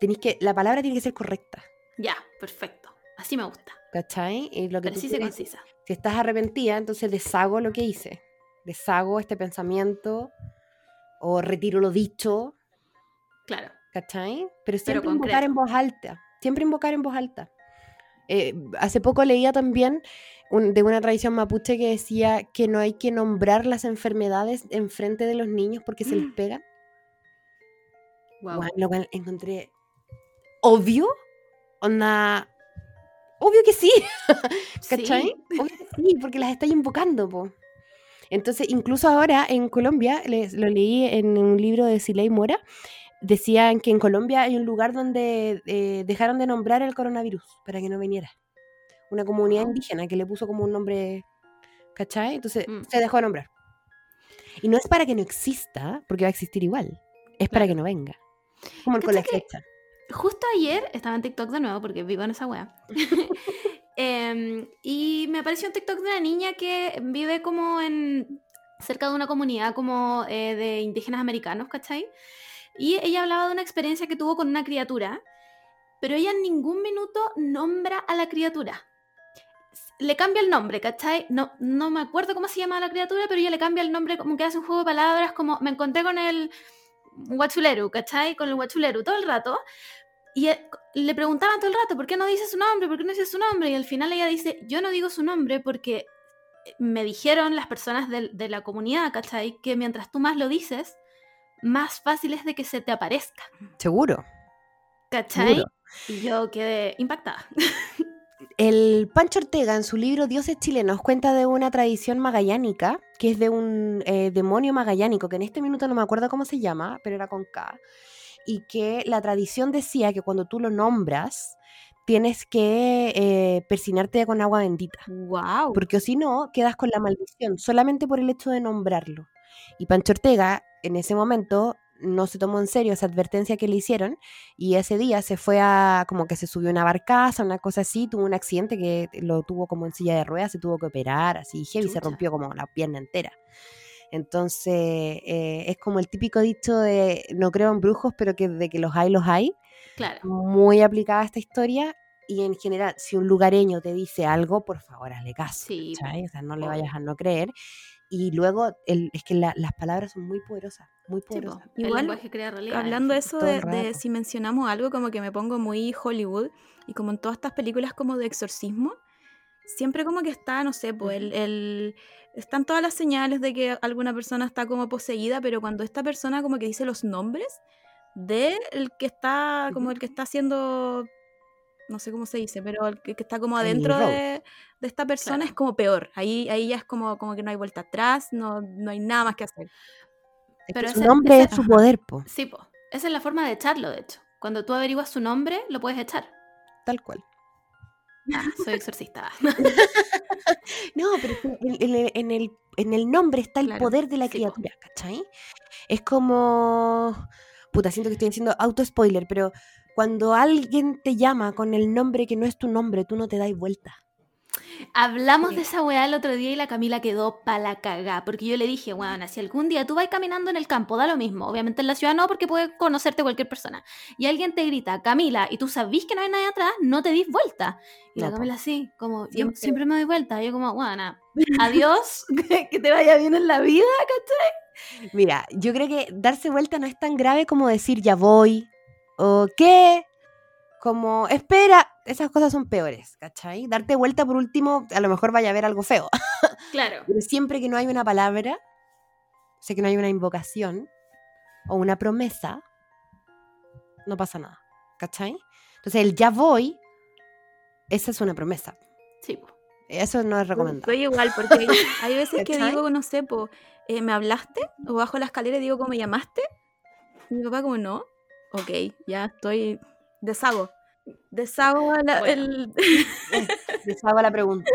Tenés que, la palabra tiene que ser correcta, Ya, perfecto. Así me gusta. ¿cachai? Y lo que tú Precisa y concisa. Si estás arrepentida, entonces deshago lo que hice. Deshago este pensamiento o retiro lo dicho, Claro. ¿cachai? Pero siempre invocar en voz alta. Siempre invocar en voz alta. Eh, hace poco leía también un- de una tradición mapuche que decía que no hay que nombrar las enfermedades en frente de los niños porque se les *gasps* pegan. Wow. Bueno, lo cual encontré obvio. Onda. Obvio que sí. *laughs* ¿Cachai? Obvio que sí, porque las estáis invocando, po. Entonces, incluso ahora en Colombia, les- lo leí en un libro de Siley Mora, decían que en Colombia hay un lugar donde eh, dejaron de nombrar el coronavirus para que no viniera. Una comunidad Wow. indígena que le puso como un nombre, ¿cachai? Entonces Mm. se dejó de nombrar. Y no es para que no exista, porque va a existir igual. Es para que no venga. Como el con la ¿Cachai que- flecha. Justo ayer estaba en TikTok de nuevo porque vivo en esa wea. *laughs* Em, y me apareció un TikTok de una niña que vive como en cerca de una comunidad como eh, de indígenas americanos, ¿cachai? Y ella hablaba de una experiencia que tuvo con una criatura, pero ella en ningún minuto nombra a la criatura. Le cambia el nombre, ¿cachai? No, no me acuerdo cómo se llama la criatura, pero ella le cambia el nombre, como que hace un juego de palabras, como me encontré con el guachuleru, ¿cachai? Con el guachuleru todo el rato. Y eh, le preguntaban todo el rato, ¿por qué no dice su nombre? ¿Por qué no dice su nombre? Y al final ella dice, yo no digo su nombre porque me dijeron las personas del- de, la comunidad, ¿cachai? Que mientras tú más lo dices, más fácil es de que se te aparezca, Seguro. ¿cachai? Seguro. Y yo quedé impactada. *laughs* El Pancho Ortega en su libro Dioses chilenos cuenta de una tradición magallánica, que es de un eh, demonio magallánico, que en este minuto no me acuerdo cómo se llama, pero era con K, y que la tradición decía que cuando tú lo nombras, tienes que eh, persinarte con agua bendita, ¡Wow! porque si no, quedas con la maldición, solamente por el hecho de nombrarlo. Y Pancho Ortega, en ese momento, no se tomó en serio esa advertencia que le hicieron y ese día se fue a, como que se subió a una barcaza, una cosa así, tuvo un accidente que lo tuvo como en silla de ruedas, se tuvo que operar, así heavy, se rompió como la pierna entera. Entonces, eh, es como el típico dicho de no creo en brujos, pero que de que los hay, los hay, Claro. muy aplicada a esta historia. Y en general, si un lugareño te dice algo, por favor, hazle caso. Sí, ¿cachai? O sea, no le vayas a no creer. Y luego, el- es que la- las palabras son muy poderosas, muy Sí, po, poderosas. el Igual, crea realidad. Hablando de eso, de, el de si mencionamos algo, como que me pongo muy Hollywood y como en todas estas películas como de exorcismo, siempre como que está, no sé, pues el, el- están todas las señales de que alguna persona está como poseída, pero cuando esta persona como que dice los nombres de el que está, como el que está haciendo, no sé cómo se dice, pero el que, está como adentro de, de esta persona Claro. es como peor. Ahí, ahí ya es como, como que no hay vuelta atrás, no, no hay nada más que hacer. Es Pero su ese- nombre ese- es su poder, po, Sí, po. Esa es la forma de echarlo, de hecho. Cuando tú averiguas su nombre, lo puedes echar. tal cual. Ah, *laughs* soy exorcista. *laughs* No, pero en, en el, en el- en el nombre está el Claro, poder de la sí, criatura, ¿cachai? Es como. Puta, siento que estoy haciendo auto-spoiler, pero cuando alguien te llama con el nombre que no es tu nombre, tú no te das vuelta. Hablamos Sí. de esa weá el otro día y la Camila quedó pa' la cagá. Porque yo le dije, bueno, si algún día tú vas caminando en el campo, da lo mismo. Obviamente en la ciudad no, porque puede conocerte cualquier persona. Y alguien te grita, Camila, y tú sabís que no hay nadie atrás, no te dis vuelta. Y No, la. Camila así, como, yo Siempre. me doy vuelta. Y yo como, bueno, *laughs* adiós, que- te vaya bien en la vida. Mira, yo creo que darse vuelta no es tan grave como decir ya voy, o qué, como espera, esas cosas son peores, ¿cachai? Darte vuelta por último, a lo mejor vaya a haber algo feo, Claro. pero siempre que no hay una palabra, sé que no hay una invocación o una promesa, no pasa nada, ¿cachai? Entonces el ya voy, esa es una promesa, Sí, eso no es recomendable. Soy igual, porque hay, *laughs* veces que digo, no sé, po, eh, ¿me hablaste? O bajo la escalera y digo, ¿cómo me llamaste? Y mi papá como, no. Ok, ya estoy... Deshago. Deshago la- Bueno. el... *laughs* Deshago la pregunta.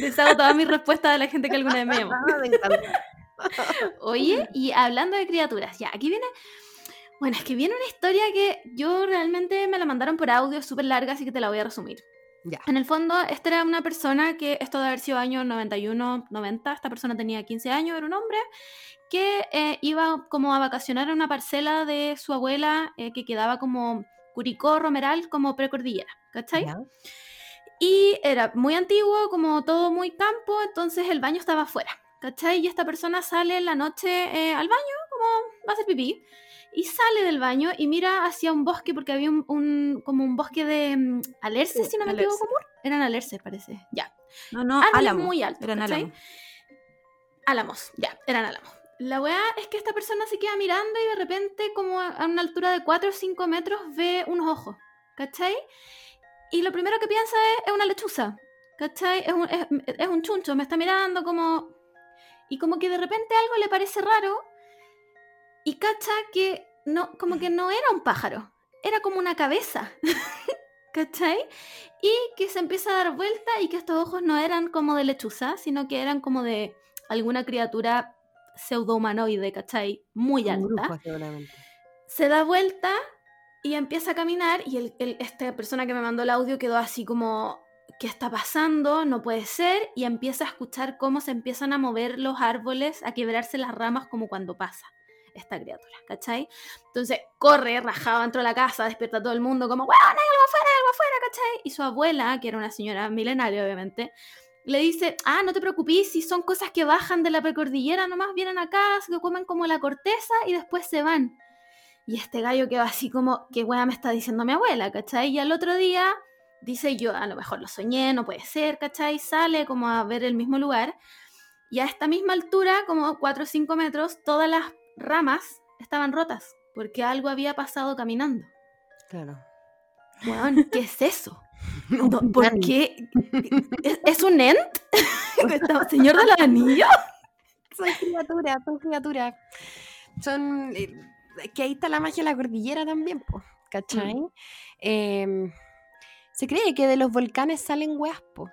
Les hago todas mis respuestas de la gente que alguna vez me llamó. Ah. Oye, y hablando de criaturas, ya, aquí viene. Bueno, es que viene una historia que yo realmente me la mandaron por audio, súper larga, así que te la voy a resumir. Ya. En el fondo, esta era una persona que, esto de haber sido año 91, 90, esta persona tenía 15 años, era un hombre, que eh, iba como a vacacionar a una parcela de su abuela eh, que quedaba como Curicó, Romeral, como precordillera, ¿cachai? Ya. Y era muy antiguo, como todo muy campo, entonces el baño estaba afuera, ¿cachai? Y esta persona sale en la noche eh, al baño, como va a hacer pipí, y sale del baño y mira hacia un bosque, porque había un, un- como un bosque de mm, alerces, si no me equivoco. Eran alerces, parece. Ya. No, no, Árboles álamo. muy altos, Eran álamos. Álamos, ya, eran álamos. La weá es que esta persona se queda mirando y de repente, como a a una altura de 4 o 5 metros, ve unos ojos, ¿cachai? Y lo primero que piensa es, es una lechuza, ¿cachai? Es un, es, es un chuncho, me está mirando como... Y como que de repente algo le parece raro y cacha que no, como que no era un pájaro, era como una cabeza, *laughs* ¿cachai? Y que se empieza a dar vuelta y que estos ojos no eran como de lechuza, sino que eran como de alguna criatura pseudo-humanoide, ¿cachai? Muy alta. brujo. Se da vuelta y empieza a caminar y el, el- esta persona que me mandó el audio quedó así como, ¿qué está pasando? No puede ser. Y empieza a escuchar cómo se empiezan a mover los árboles, a quebrarse las ramas como cuando pasa esta criatura, ¿cachai? Entonces corre, rajado dentro de la casa, despierta a todo el mundo como, ¡Weón, hay algo afuera, hay algo afuera, ¿cachai? Y su abuela, que era una señora milenaria, obviamente, le dice, ah, no te preocupes, si son cosas que bajan de la precordillera, nomás vienen acá, se comen como la corteza y después se van. Y este gallo quedó así como, ¿qué weá me está diciendo mi abuela, cachai? Y al otro día dice yo, a lo mejor lo soñé, no puede ser, cachai? Sale como a ver el mismo lugar. Y a esta misma altura, como 4 o 5 metros, todas las ramas estaban rotas, porque algo había pasado caminando. Claro. ¿qué es eso? *laughs* ¿Por qué? ¿Es, es un ent? *laughs* ¿Señor de los anillos? *laughs* Son criaturas, son criaturas. Son. eh, que ahí está la magia de la cordillera también, po, ¿cachai? Em, se cree que de los volcanes salen weas, po,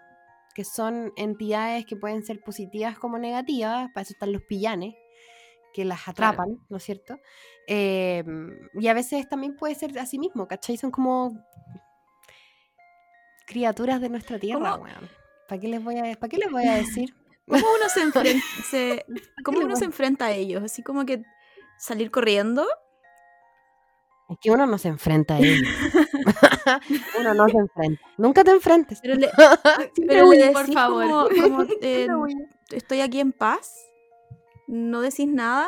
que son entidades que pueden ser positivas como negativas, para eso están los pillanes, que las atrapan, ¿no es cierto? Em, y a veces también puede ser así mismo, ¿cachai? Son como criaturas de nuestra tierra, weón. ¿Para qué les voy a, para qué les voy a *laughs* decir? ¿Cómo uno se *laughs* enfrenta, se- cómo le uno voy? se enfrenta a ellos? Así como que salir corriendo. Es que uno no se enfrenta a ellos. *laughs* uno no se enfrenta. Nunca te enfrentes. Pero le, Siempre pero le huye, decís por favor. como, como, eh, estoy aquí en paz. No decís nada.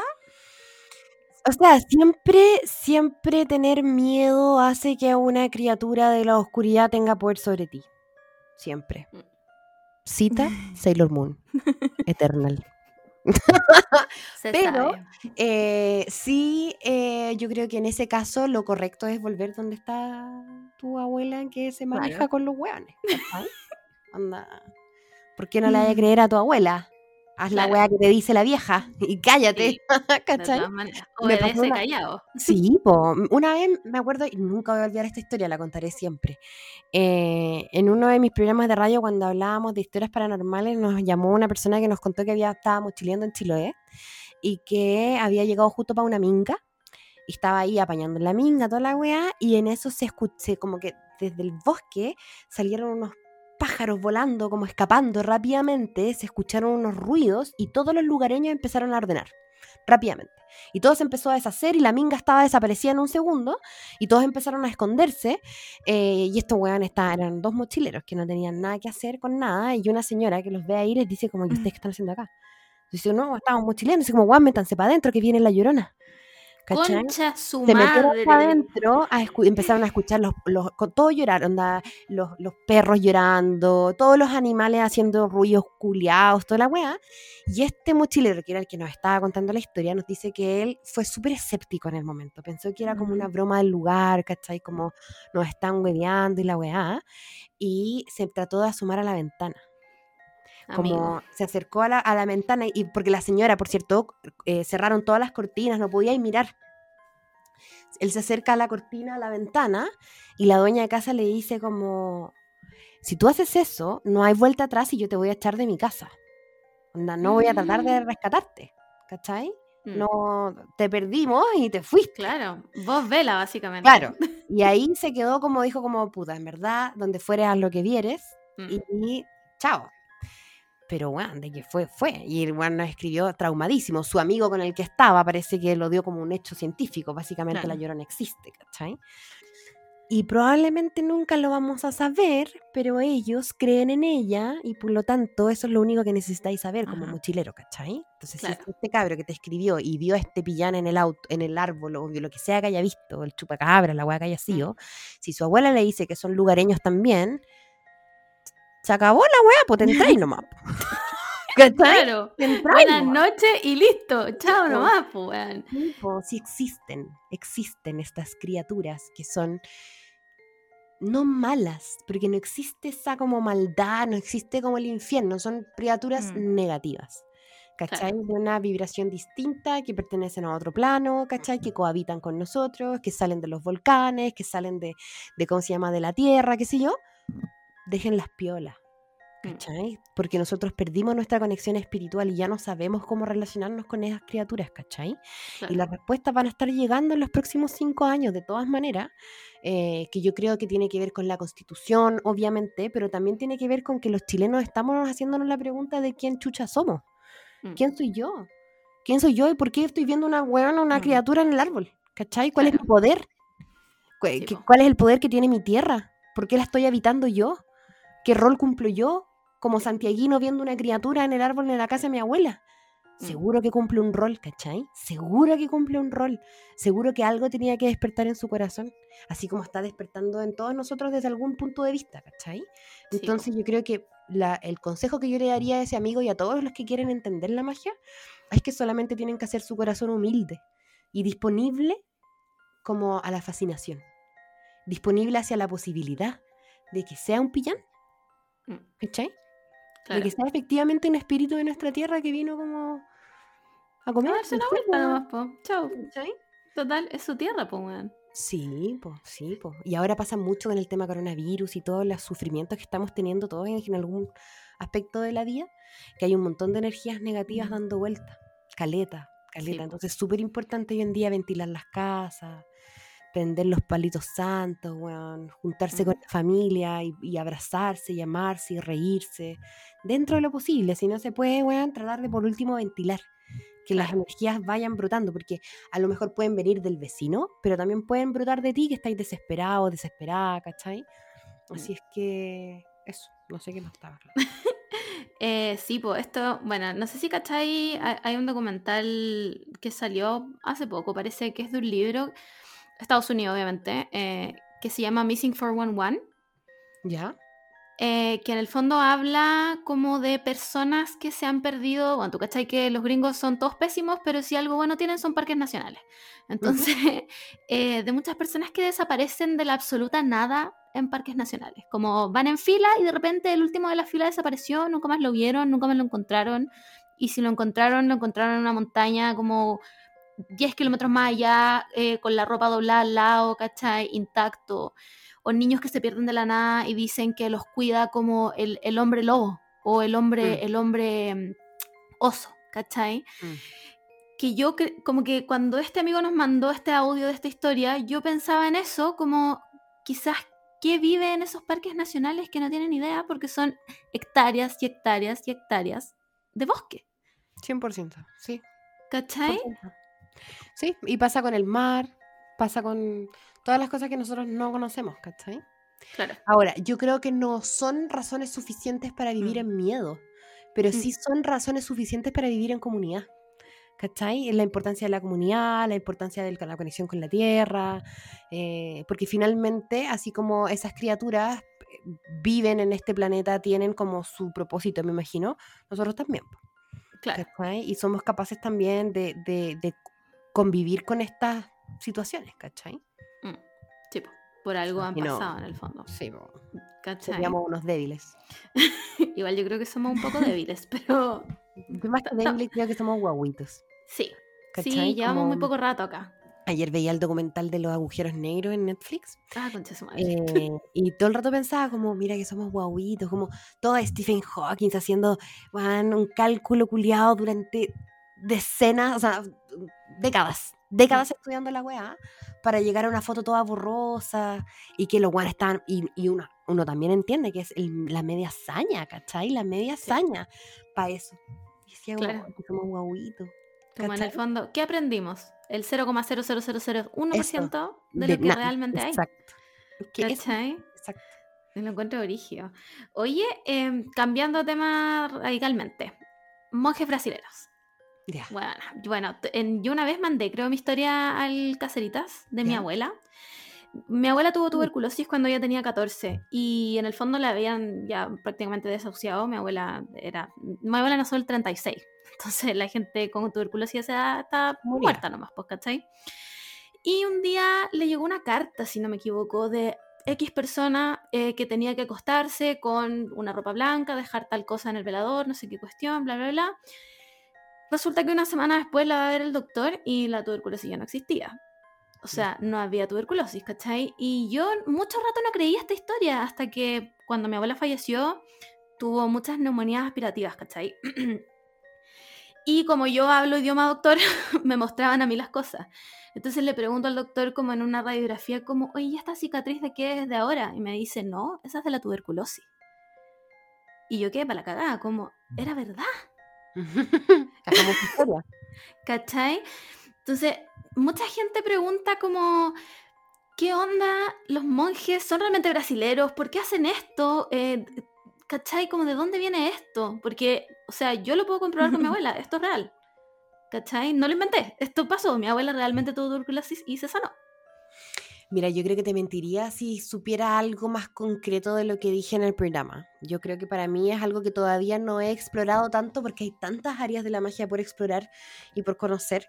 O sea, siempre, siempre tener miedo hace que una criatura de la oscuridad tenga poder sobre ti. Siempre. Cita *laughs* Sailor Moon. Eternal. *laughs* Pero-. Eh, sí, eh, yo creo que en ese caso lo correcto es volver donde está tu abuela que se maneja Claro. con los hueones. Onda, *laughs* ¿Por qué no le vas a creer a tu abuela? Haz la weá que te dice la vieja y cállate. Sí, *laughs* ¿Cachai? Obedece una- callado. *laughs* Sí, po. una vez me acuerdo, y nunca voy a olvidar esta historia, la contaré siempre. Eh, en uno de mis programas de radio, cuando hablábamos de historias paranormales, nos llamó una persona que nos contó que había estaba mochileando en Chiloé y que había llegado justo para una minga y estaba ahí apañando la minga, toda la weá, y en eso se escuché como que desde el bosque salieron unos pájaros volando, como escapando rápidamente, se escucharon unos ruidos y todos los lugareños empezaron a ordenar rápidamente. Y todo se empezó a deshacer y la minga estaba desaparecida en un segundo y todos empezaron a esconderse. eh, y estos estaban, eran dos mochileros que no tenían nada que hacer con nada y una señora que los ve ahí les dice como, ¿y ustedes qué están haciendo acá? Dice, no, estábamos mochileando. Dice como, weón, métanse para adentro que viene la llorona. ¿Cachai? Concha su se metieron madre. adentro, a empezaron a escuchar los, los todo llorar, onda, los, los perros llorando, todos los animales haciendo ruidos culiados, toda la weá. Y este mochilero, que era el que nos estaba contando la historia, nos dice que él fue súper escéptico en el momento. Pensó que era como una broma del lugar, ¿cachai? Como nos están hueveando y la weá. Y se trató de asomar a la ventana como Amigo. se acercó a la, a la ventana y porque la señora, por cierto, eh, cerraron todas las cortinas, no podía ir mirar. Él se acerca a la cortina, a la ventana, y la dueña de casa le dice como, si tú haces eso, no hay vuelta atrás y yo te voy a echar de mi casa. Onda, no voy a tratar de Mm. rescatarte, ¿cachai? Mm, No, te perdimos y te fuiste. Claro, vos vela, básicamente. Claro. *laughs* Y ahí se quedó como dijo, como puta, en verdad, donde fueres haz lo que vieres, Mm, y, y chao. Pero bueno, de que fue, fue. Y el weón nos escribió traumadísimo. Su amigo con el que estaba parece que lo dio como un hecho científico. Básicamente la llorona existe, ¿cachai? Y probablemente nunca lo vamos a saber, pero ellos creen en ella y por lo tanto eso es lo único que necesitáis saber como Ajá. mochilero, ¿cachai? Entonces, Claro. si este cabro que te escribió y vio a este pillán en el auto, en el árbol o lo que sea que haya visto, el chupacabra, la weá que haya sido, si su abuela le dice que son lugareños también, se acabó la weá, pues te entráis *laughs* nomás. Claro. Buenas noches y listo. Chao nomás, pues, weón. Sí, existen, existen estas criaturas que son no malas, porque no existe esa como maldad, no existe como el infierno, son criaturas Mm. negativas. ¿Cachai? De una vibración distinta, que pertenecen a otro plano, ¿cachai? Que cohabitan con nosotros, que salen de los volcanes, que salen de, de ¿cómo se llama?, de la tierra, qué sé yo. Dejen las piolas, Mm. ¿cachai? Porque nosotros perdimos nuestra conexión espiritual y ya no sabemos cómo relacionarnos con esas criaturas, ¿cachai? Claro. Y las respuestas van a estar llegando en los próximos cinco años, de todas maneras, eh, que yo creo que tiene que ver con la constitución, obviamente, pero también tiene que ver con que los chilenos estamos haciéndonos la pregunta de quién chucha somos. Mm. ¿Quién soy yo? ¿Quién soy yo y por qué estoy viendo una hueona, una Mm. criatura en el árbol? ¿Cachai? ¿Cuál es mi poder? ¿Cu- Sí, qué- po. ¿Cuál es el poder que tiene mi tierra? ¿Por qué la estoy habitando yo? ¿Qué rol cumplo yo como santiaguino viendo una criatura en el árbol en la casa de mi abuela? Mm. Seguro que cumple un rol, ¿cachai? Seguro que cumple un rol. Seguro que algo tenía que despertar en su corazón, así como está despertando en todos nosotros desde algún punto de vista, ¿cachai? Sí. Entonces yo creo que la- el consejo que yo le daría a ese amigo y a todos los que quieren entender la magia es que solamente tienen que hacer su corazón humilde y disponible como a la fascinación, disponible hacia la posibilidad de que sea un pillán, ¿cachai? claro. De que sea efectivamente un espíritu de nuestra tierra que vino como a comer. A darse una no sé, vuelta po, nomás, po. Chao. ¿cachai? Total, es su tierra, po, weón. Sí, pues, sí, pues. Y ahora pasa mucho con el tema coronavirus y todos los sufrimientos que estamos teniendo todos en, en algún aspecto de la vida, que hay un montón de energías negativas dando vuelta. Caleta, caleta. Entonces es súper importante hoy en día ventilar las casas, prender los palitos santos, weón, juntarse con la familia y, y abrazarse y amarse y reírse, dentro de lo posible. Si no se puede, weón, tratar de por último ventilar. Que las energías vayan brotando, porque a lo mejor pueden venir del vecino, pero también pueden brotar de ti que estáis desesperado, desesperada, ¿cachai? Así es que eso, no sé qué más estaba hablando. *laughs* Eh, sí, pues esto, bueno, no sé si cachai, hay, hay un documental que salió hace poco, parece que es de un libro, Estados Unidos obviamente, eh, que se llama Missing 411. ¿Ya? eh, que en el fondo habla como de personas que se han perdido. Bueno, tú cachai que los gringos son todos pésimos, pero si algo bueno tienen son parques nacionales. *laughs* Entonces, eh, de muchas personas que desaparecen de la absoluta nada en parques nacionales. Como van en fila y de repente el último de la fila desapareció, nunca más lo vieron, nunca más lo encontraron. Y si lo encontraron, lo encontraron en una montaña como 10 kilómetros más allá, eh, con la ropa doblada al lado, ¿cachai? Intacto o niños que se pierden de la nada y dicen que los cuida como el, hombre lobo o el hombre, Mm. el hombre mm, oso, ¿cachai? Mm. Que yo cre- como que cuando este amigo nos mandó este audio de esta historia, yo pensaba en eso como quizás que vive en esos parques nacionales que no tienen idea porque son hectáreas y hectáreas y hectáreas de bosque, 100%, sí. ¿cachai? 100%. Sí, y pasa con el mar, pasa con todas las cosas que nosotros no conocemos, ¿cachai? Claro. Ahora, yo creo que no son razones suficientes para vivir Mm. en miedo, pero Mm. sí son razones suficientes para vivir en comunidad. ¿Cachai? La importancia de la comunidad, la importancia de la conexión con la tierra, eh, porque finalmente, así como esas criaturas eh, viven en este planeta, tienen como su propósito, me imagino, nosotros también. Claro. ¿cachai? Y somos capaces también de, de- de convivir con estas situaciones, ¿cachai? Mm, Sí, po, por algo han no- pasado en el fondo. Sí, ¿cachai? seríamos unos débiles. *laughs* Igual yo creo que somos un poco débiles, *laughs* pero Más que débiles, creo que somos guaguitos. sí. Sí, ¿cachai? llevamos muy poco rato acá. Ayer veía el documental de los agujeros negros en Netflix Ah, concha su madre. eh, y todo el rato pensaba como, mira que somos guaguitos, como todo Stephen Hawking haciendo un cálculo culiado durante decenas, o sea, décadas, décadas estudiando la weá para llegar a una foto toda borrosa y que los weones estaban, y, y uno, uno también entiende que es el- la media hazaña, ¿cachai? La media hazaña para eso. Y decía, Claro. "Weón, que somos guaguitos. Como en el fondo, ¿qué aprendimos? El 0,00001% de De lo que realmente hay. Exacto. Que eso- ¿Cachai? exacto. Lo encuentro origio. Oye, em, cambiando tema radicalmente. Monjes brasileños. Ya. Bueno, bueno en- yo una vez mandé, creo, mi historia al Caseritas de mi Ya. abuela. Mi abuela tuvo tuberculosis cuando ella tenía 14 y en el fondo la habían ya prácticamente desahuciado. Mi abuela era, mi abuela nació el 36, *laughs* entonces la gente con tuberculosis esa edad está Moría. muerta nomás, pues, ¿cachai? Y un día le llegó una carta, si no me equivoco, de X persona eh, que tenía que acostarse con una ropa blanca, dejar tal cosa en el velador, no sé qué cuestión, bla, bla, bla. Resulta que una semana después la va a ver el doctor y la tuberculosis ya no existía. O sea, no había tuberculosis, ¿cachai? Y yo mucho rato no creía esta historia hasta que cuando mi abuela falleció tuvo muchas neumonías aspirativas, ¿cachai? *clears throat* y como yo hablo idioma doctor, *laughs* me mostraban a mí las cosas. Entonces le pregunto al doctor como en una radiografía como, oye, ¿y esta cicatriz de qué es de ahora? Y me dice, no, esa es de la tuberculosis. Y yo quedé para la cagada, como, era verdad. *laughs* Historia. ¿Cachai? Entonces, mucha gente pregunta como, ¿qué onda? ¿Los monjes son realmente brasileros? ¿Por qué hacen esto? Eh, ¿Cachai? Como, ¿de dónde viene esto? Porque, o sea, yo lo puedo comprobar con mi *laughs* abuela, esto es real. ¿Cachai? No lo inventé, esto pasó. Mi abuela realmente tuvo tuberculosis y se sanó. Mira, yo creo que te mentiría si supiera algo más concreto de lo que dije en el programa. Yo creo que para mí es algo que todavía no he explorado tanto porque hay tantas áreas de la magia por explorar y por conocer.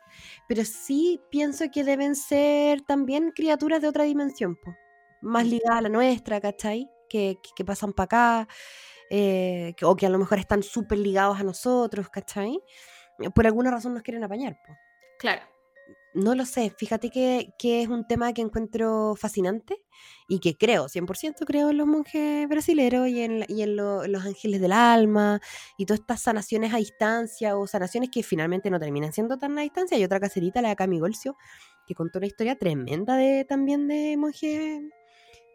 Pero sí pienso que deben ser también criaturas de otra dimensión, po. más ligadas a la nuestra, ¿cachai? Que, que, que pasan para acá, eh, que- o que a lo mejor están súper ligados a nosotros, ¿cachai? Por alguna razón nos quieren apañar, po. Claro. No lo sé, fíjate que, que es un tema que encuentro fascinante y que creo, 100% creo en los monjes brasileros y en, los ángeles del alma y todas estas sanaciones a distancia o sanaciones que finalmente no terminan siendo tan a distancia. Hay otra caserita, la de Cami Golcio, que contó una historia tremenda de también de monjes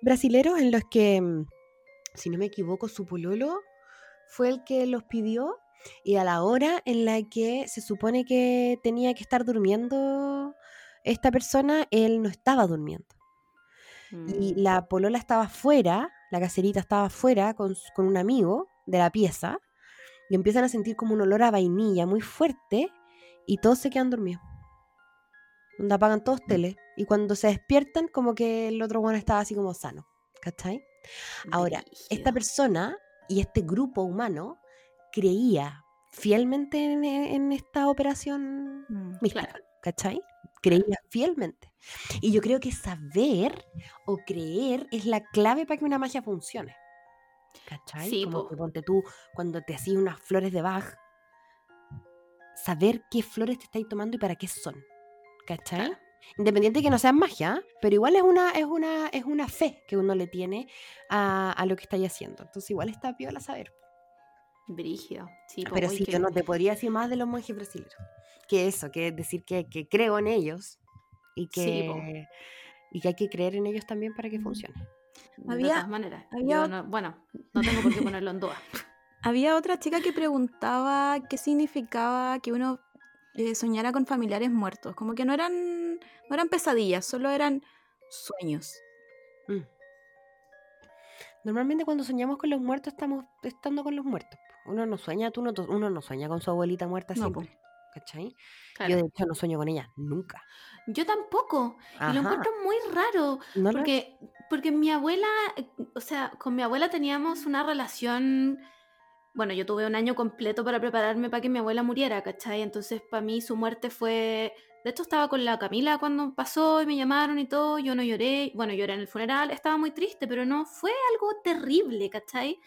brasileros en los que, mm, si no me equivoco, su pololo fue el que los pidió y a la hora en la que se supone que tenía que estar durmiendo esta persona, él no estaba durmiendo. Y Mm, la polola estaba fuera, la caserita estaba fuera con, con un amigo de la pieza y empiezan a sentir como un olor a vainilla muy fuerte y todos se quedan dormidos. Donde apagan todos tele y cuando se despiertan como que el otro bueno estaba así como sano, ¿cachai? Ahora, esta persona y este grupo humano creía fielmente en, en esta operación Mm, mística, claro. ¿cachai? Creía fielmente. Y yo creo que saber o creer es la clave para que una magia funcione. ¿Cachai? Sí, Como po. que ponte tú, cuando te hacías unas flores de Bach, saber qué flores te estáis tomando y para qué son. ¿Cachai? Claro. Independiente de que no sean magia, pero igual es una, es una, es una fe que uno le tiene a, a lo que estáis haciendo. Entonces igual está piola saber. Brígido. Sí, Pero sí, yo no te podría decir más de los monjes brasileños. Que eso, que es decir que, que creo en ellos y que, Sí, y que hay que creer en ellos también para que Mm. funcione. De Había- todas maneras. había no- bueno, no *laughs* tengo por qué ponerlo en duda. Había otra chica que preguntaba qué significaba que uno eh, soñara con familiares muertos. Como que no eran, no eran pesadillas, solo eran sueños. Mm. Normalmente cuando soñamos con los muertos estamos estando con los muertos. Uno no sueña, tú no, uno no sueña con su abuelita muerta No, siempre. ¿Cachai? Claro. Yo de hecho no sueño con ella nunca. Yo tampoco. Y lo Ajá. encuentro muy raro. No lo- Porque, porque mi abuela, o sea, con mi abuela teníamos una relación. Bueno, yo tuve un año completo para prepararme para que mi abuela muriera, ¿cachai? Entonces, para mí su muerte fue. De hecho, estaba con la Camila cuando pasó y me llamaron y todo. Yo no lloré. Bueno, lloré en el funeral, estaba muy triste, pero no fue algo terrible, ¿cachai?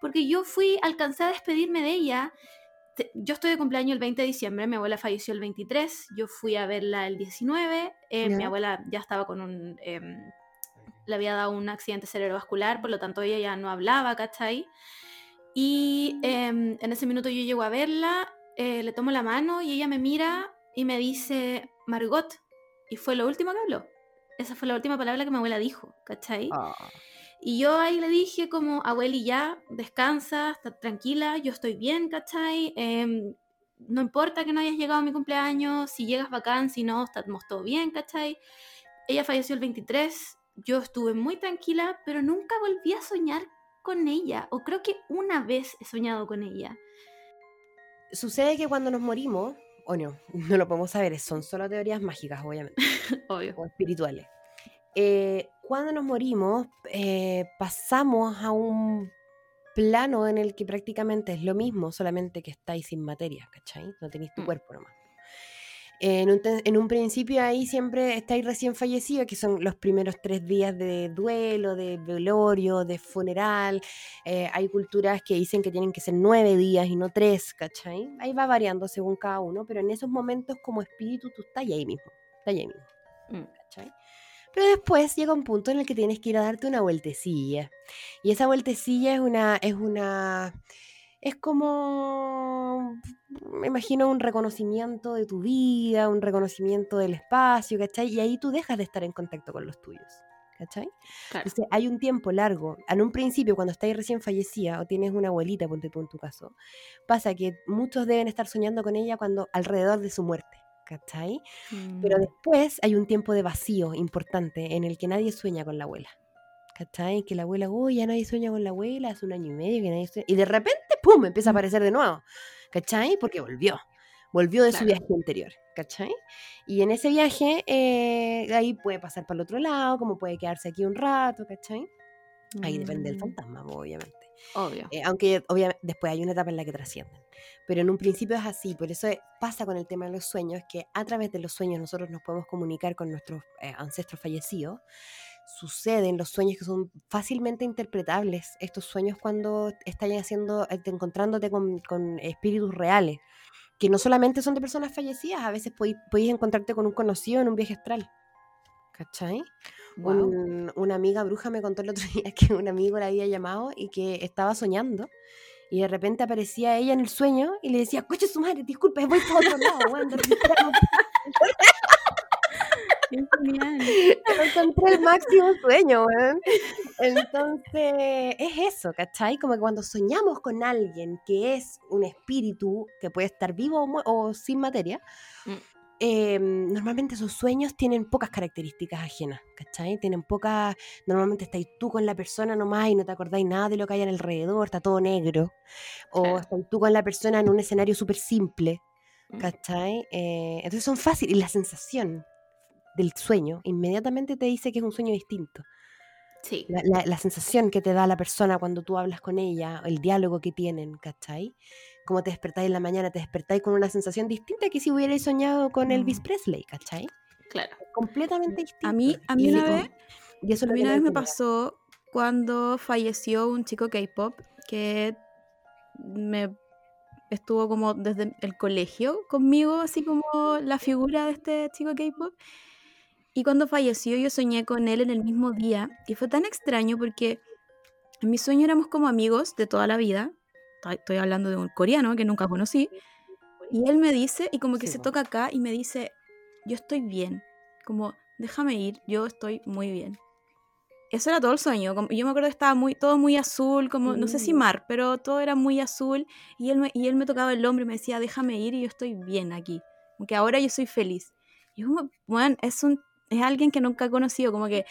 Porque yo fui, alcancé a despedirme de ella. Yo estoy de cumpleaños el 20 de diciembre, mi abuela falleció el 23, yo fui a verla el 19, eh, mi abuela ya estaba con un... em, le había dado un accidente cerebrovascular, por lo tanto ella ya no hablaba, ¿cachai? Y em, en ese minuto yo llego a verla, eh, le tomo la mano y ella me mira y me dice, Margot, y fue lo último que habló. Esa fue la última palabra que mi abuela dijo, ¿cachai? Ah, Y yo ahí le dije como, abueli, ya, descansa, está tranquila, yo estoy bien, ¿cachai? Em, no importa que no hayas llegado a mi cumpleaños, si llegas bacán, si no, estamos todo bien, ¿cachai? Ella falleció el 23, yo estuve muy tranquila, pero nunca volví a soñar con ella, o creo que una vez he soñado con ella. Sucede que cuando nos morimos, o no, *laughs* no lo podemos saber, son solo teorías mágicas, obviamente. *laughs* Obvio. o espirituales. Eh, cuando nos morimos, eh, pasamos a un plano en el que prácticamente es lo mismo, solamente que estáis sin materia, ¿cachai? No tenéis tu Mm. cuerpo nomás. En un, en un principio ahí siempre estáis recién fallecidos, que son los primeros tres días de duelo, de velorio, de funeral. Eh, hay culturas que dicen que tienen que ser nueve días y no tres, ¿cachai? Ahí va variando según cada uno, pero en esos momentos como espíritu tú estás ahí mismo, estás ahí mismo. Mm. ¿cachai? Pero después llega un punto en el que tienes que ir a darte una vueltecilla. Y esa vueltecilla es una, es una, es como, me imagino, un reconocimiento de tu vida, un reconocimiento del espacio, ¿cachai? Y ahí tú dejas de estar en contacto con los tuyos, ¿cachai? Claro. Entonces hay un tiempo largo. En un principio, cuando estás recién fallecida o tienes una abuelita, ponte tú en tu caso, pasa que muchos deben estar soñando con ella cuando alrededor de su muerte, ¿cachai? Pero Mm. después hay un tiempo de vacío importante en el que nadie sueña con la abuela. ¿Cachai? Que la abuela, uy, ya nadie sueña con la abuela, hace un año y medio que nadie sueña. Y de repente, ¡pum! empieza a aparecer de nuevo. ¿Cachai? Porque volvió. Volvió de su viaje anterior. ¿Cachai? Y en ese viaje, eh, ahí puede pasar para el otro lado, como puede quedarse aquí un rato, ¿cachai? Ahí depende del Mm, fantasma, obviamente. Obvio. Eh, aunque obviamente después hay una etapa en la que trascienden. Pero en un principio es así, por eso pasa con el tema de los sueños, que a través de los sueños nosotros nos podemos comunicar con nuestros eh, ancestros fallecidos. Suceden los sueños que son fácilmente interpretables, estos sueños cuando estás haciendo, eh, te- encontrándote con, con espíritus reales, que no solamente son de personas fallecidas, a veces podéis encontrarte con un conocido en un viaje astral. ¿Cachai? Un- una amiga bruja me contó el otro *laughs* día que un amigo la había llamado y que estaba soñando y de repente aparecía ella en el sueño y le decía, coche su madre, disculpa, voy para otro lado, weón, *laughs* *laughs* encontré el máximo sueño, weón. Entonces, es eso, ¿cachai? Como que cuando soñamos con alguien que es un espíritu que puede estar vivo o sin materia, Mm. Eh, normalmente esos sueños tienen pocas características ajenas, ¿cachai? Tienen pocas, normalmente estáis tú con la persona nomás y no te acordáis nada de lo que hay alrededor, está todo negro, o Claro. estás tú con la persona en un escenario súper simple, Mm. ¿cachai? Eh, entonces son fáciles, y la sensación del sueño inmediatamente te dice que es un sueño distinto. Sí. La, la- la sensación que te da la persona cuando tú hablas con ella, el diálogo que tienen, ¿cachai? Como te despertáis en la mañana, te despertáis con una sensación distinta que si hubierais soñado con Elvis Mm. Presley, ¿cachai? Claro. Completamente distinto. A mí, a mí una vez, y eso es a mí una vez me pasó cuando falleció un chico K-pop que me estuvo como desde el colegio conmigo, así como *laughs* la figura de este chico K-pop. Y cuando falleció yo soñé con él en el mismo día y fue tan extraño porque en mi sueño éramos como amigos de toda la vida. Estoy- hablando de un coreano que nunca conocí. Y él me dice, y como que Sí, se po. toca acá y me dice, yo estoy bien. Como, déjame ir, yo estoy muy bien. Eso era todo el sueño. como- yo me acuerdo que estaba muy, todo muy azul, como, no sé si Mm. mar, pero todo era muy azul. Y él, me, y él me tocaba el hombro y me decía, déjame ir y yo estoy bien aquí. Como que ahora yo soy feliz. Y yo bueno, es, un, es alguien que nunca he conocido, como que,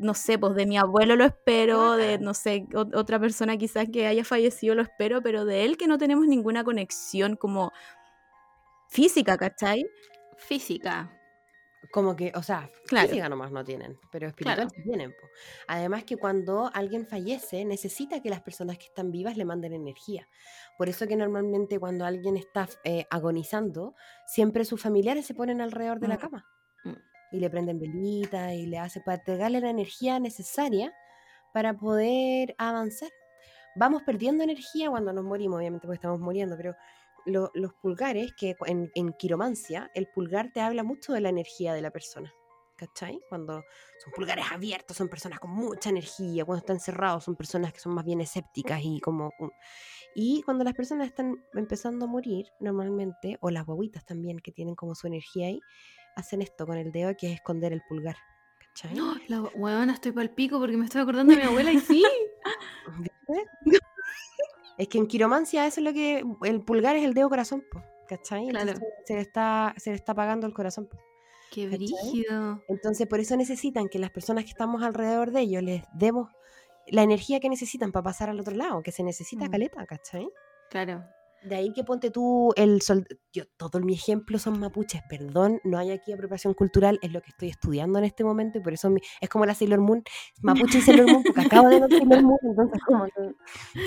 no sé, pues de mi abuelo lo espero, de, no sé, o- otra persona quizás que haya fallecido lo espero, pero de él que no tenemos ninguna conexión como física, ¿cachai? Física. Como que, o sea, Claro. física nomás no tienen, pero espiritual Claro. tienen. po. Además que cuando alguien fallece, necesita que las personas que están vivas le manden energía. Por eso que normalmente cuando alguien está eh, agonizando, siempre sus familiares se ponen alrededor de la Mm. cama. Y le prenden velitas y le hacen para entregarle la energía necesaria para poder avanzar. Vamos perdiendo energía cuando nos morimos, obviamente porque estamos muriendo, pero lo- los pulgares, que en, en quiromancia, el pulgar te habla mucho de la energía de la persona. ¿Cachai? Cuando son pulgares abiertos, son personas con mucha energía. Cuando están cerrados, son personas que son más bien escépticas y como. Y cuando las personas están empezando a morir, normalmente, o las guaguitas también, que tienen como su energía ahí, hacen esto con el dedo, que es esconder el pulgar. ¿Cachai? No, la huevona estoy pa'l pico porque me estoy acordando de mi abuela y *laughs* sí. ¿Viste? Es que en quiromancia eso es lo que. El pulgar es el dedo corazón, po, ¿cachai? Claro. Entonces se le está, se le está apagando el corazón. po. Qué brígido. Entonces, por eso necesitan que las personas que estamos alrededor de ellos les demos la energía que necesitan para pasar al otro lado, que se necesita Mm. caleta, ¿cachai? Claro. De ahí que ponte tú el sol. Yo, todo mi ejemplo son mapuches, perdón, no hay aquí apropiación cultural, es lo que estoy estudiando en este momento y por eso mi- es como la Sailor Moon, mapuche y Sailor Moon, porque acabo de ver Sailor Moon, entonces *laughs* como *laughs*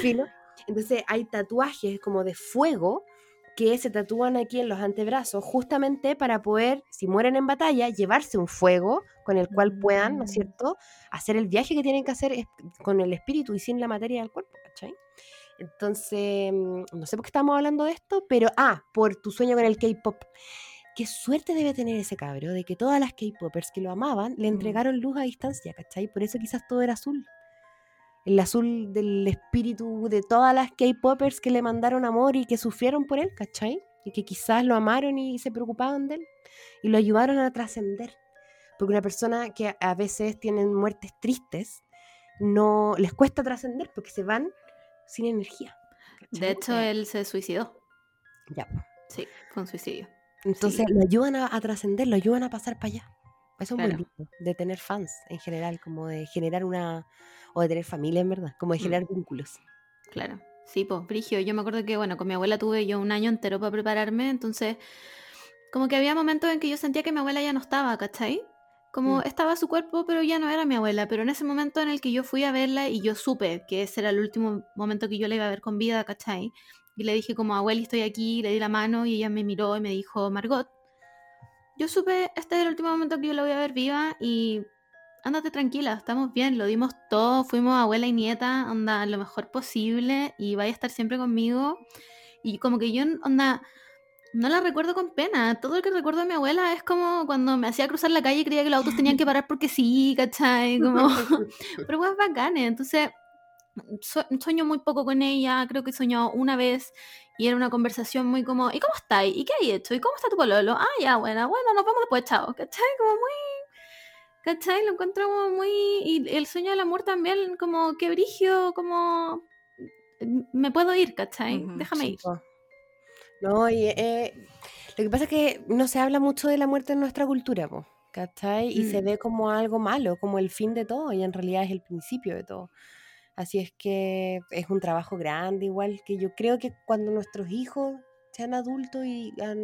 filo. Entonces hay tatuajes como de fuego que se tatúan aquí en los antebrazos justamente para poder, si mueren en batalla, llevarse un fuego con el cual puedan, ¿no es Mm. cierto?, hacer el viaje que tienen que hacer con el espíritu y sin la materia del cuerpo, ¿cachai? Entonces, mm, no sé por qué estamos hablando de esto, pero, ah, por tu sueño con el K-pop. Qué suerte debe tener ese cabro de que todas las K-popers que lo amaban le Mm. entregaron luz a distancia, ¿cachai? Por eso quizás todo era azul. El azul del espíritu de todas las K-popers que le mandaron amor y que sufrieron por él, ¿cachai? Y que quizás lo amaron y se preocupaban de él y lo ayudaron a trascender. Porque una persona que a- a veces tienen muertes tristes, no les cuesta trascender porque se van sin energía. De hecho, él se suicidó. Ya. Sí, fue un suicidio. Entonces lo ayudan a, a trascender, lo ayudan a pasar para allá. Eso es muy Claro. lindo, de tener fans en general, como de generar una, o de tener familia en verdad, como de Mm. generar vínculos. Claro. Sí, pues, Brigio. Yo me acuerdo que, bueno, con mi abuela tuve yo un año entero para prepararme, entonces, como que había momentos en que yo sentía que mi abuela ya no estaba, ¿cachai? Como Mm. estaba su cuerpo, pero ya no era mi abuela. Pero en ese momento en el que yo fui a verla y yo supe que ese era el último momento que yo la iba a ver con vida, ¿cachai? Y le dije como, abuela, estoy aquí, le di la mano y ella me miró y me dijo, Margot, yo supe, este es el último momento que yo la voy a ver viva y ándate tranquila, estamos bien, lo dimos todo, fuimos abuela y nieta, onda, lo mejor posible y vaya a estar siempre conmigo. Y como que yo, onda, no la recuerdo con pena. Todo lo que recuerdo de mi abuela es como cuando me hacía cruzar la calle y creía que los autos tenían que parar porque sí, ¿cachai? Como, *laughs* *laughs* pero pues bacanes. Entonces, sue- sueño muy poco con ella, creo que he soñado una vez y era una conversación muy como, ¿y cómo estáis? ¿Y qué hay hecho? ¿Y cómo está tu pololo? Ah, ya, bueno, bueno, nos vemos después, chao, ¿cachai? Como muy, ¿cachai? Lo encuentro como muy, y el sueño del amor también, como que brigio, como, me puedo ir, ¿cachai? Déjame ir. No, y eh, lo que pasa es que no se habla mucho de la muerte en nuestra cultura, po, ¿cachai? Y se Mm. ve como algo malo, como el fin de todo, y en realidad es el principio de todo. Así es que es un trabajo grande, igual que yo creo que cuando nuestros hijos sean adultos y a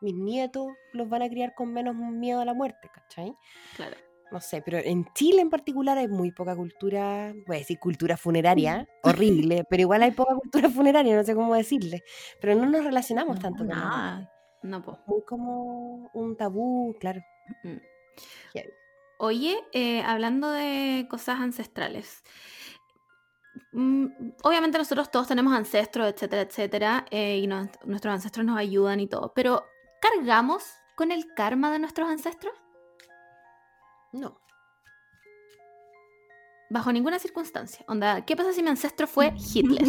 mis nietos los van a criar con menos miedo a la muerte, ¿cachai? Claro. No sé, pero en Chile en particular hay muy poca cultura, voy a decir cultura funeraria, *laughs* horrible, pero igual hay poca cultura funeraria, no sé cómo decirle, pero no nos relacionamos tanto con eso. Nada. No, po. Muy como un tabú, claro. Mm. Oye, eh, hablando de cosas ancestrales. mm, Obviamente nosotros todos tenemos ancestros, etcétera, etcétera, eh, y nos- nuestros ancestros nos ayudan y todo, pero ¿cargamos con el karma de nuestros ancestros? No. Bajo ninguna circunstancia. Onda, ¿qué pasa si mi ancestro fue *laughs* Hitler?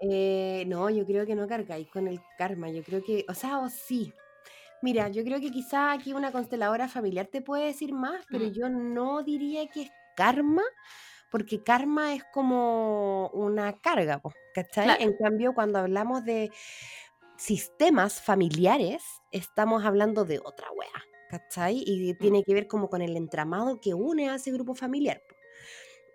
Eh, no, yo creo que no cargáis con el karma. Yo creo que, o sea, o sí. Mira, yo creo que quizá aquí una consteladora familiar te puede decir más, pero Mm. yo no diría que es karma, porque karma es como una carga, ¿cachai? Claro. En cambio, cuando hablamos de sistemas familiares, estamos hablando de otra wea, ¿cachai? Y tiene que ver como con el entramado que une a ese grupo familiar.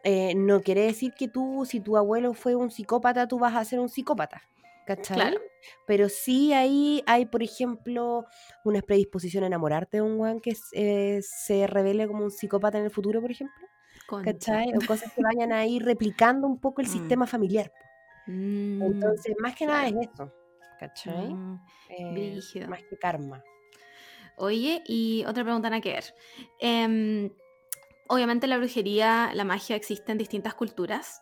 Eh, no quiere decir que tú, si tu abuelo fue un psicópata, tú vas a ser un psicópata, ¿cachai? Claro. Pero sí ahí hay, por ejemplo, una predisposición a enamorarte de un weón que eh, se revele como un psicópata en el futuro, por ejemplo, Concha. ¿cachai? O cosas que vayan ahí replicando un poco el Mm. sistema familiar. Mm, Entonces, más que nada es eso, ¿cachai? mm. Eh, más que karma. Oye, y otra pregunta nada que ver. Em, obviamente la brujería, la magia existe en distintas culturas.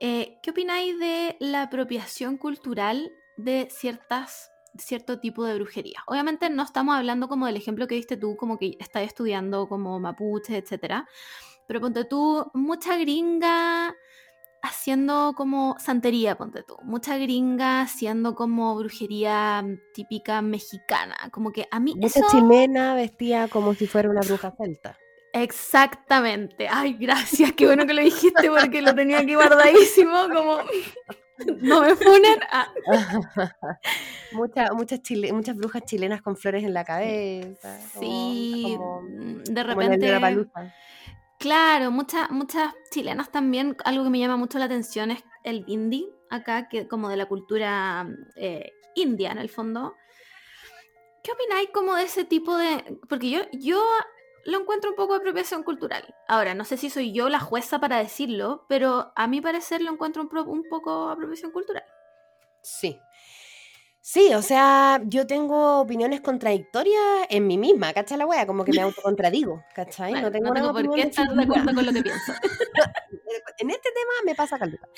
Eh, ¿Qué opináis de la apropiación cultural de ciertas, cierto tipo de brujería? Obviamente no estamos hablando como del ejemplo que diste tú, como que estás estudiando como mapuche, etcétera. Pero ponte tú, mucha gringa haciendo como santería, ponte tú. Mucha gringa haciendo como brujería mm, típica mexicana. Como que a mí Mucha eso... chilena vestida como si fuera una bruja *laughs* celta. Exactamente. Ay, gracias. Qué bueno que lo dijiste porque lo tenía aquí guardadísimo. Como *laughs* no me funen. Ah, *laughs* Mucha- muchas, chile- muchas brujas chilenas con flores en la cabeza. sí, como, mm, de repente. Claro, muchas, muchas chilenas también. Algo que me llama mucho la atención es el indie acá, que como de la cultura eh, india en el fondo. ¿Qué opináis como de ese tipo de...? Porque yo, yo lo encuentro un poco de apropiación cultural. Ahora, no sé si soy yo la jueza para decirlo, pero a mi parecer lo encuentro un, pro- un poco apropiación cultural. Sí. Sí, o sea, yo tengo opiniones contradictorias en mí misma, ¿cachai la wea? Como que me *laughs* autocontradigo, ¿cachai? No tengo, no tengo por qué estar de acuerdo con lo que *laughs* pienso. En este tema me pasa calduca.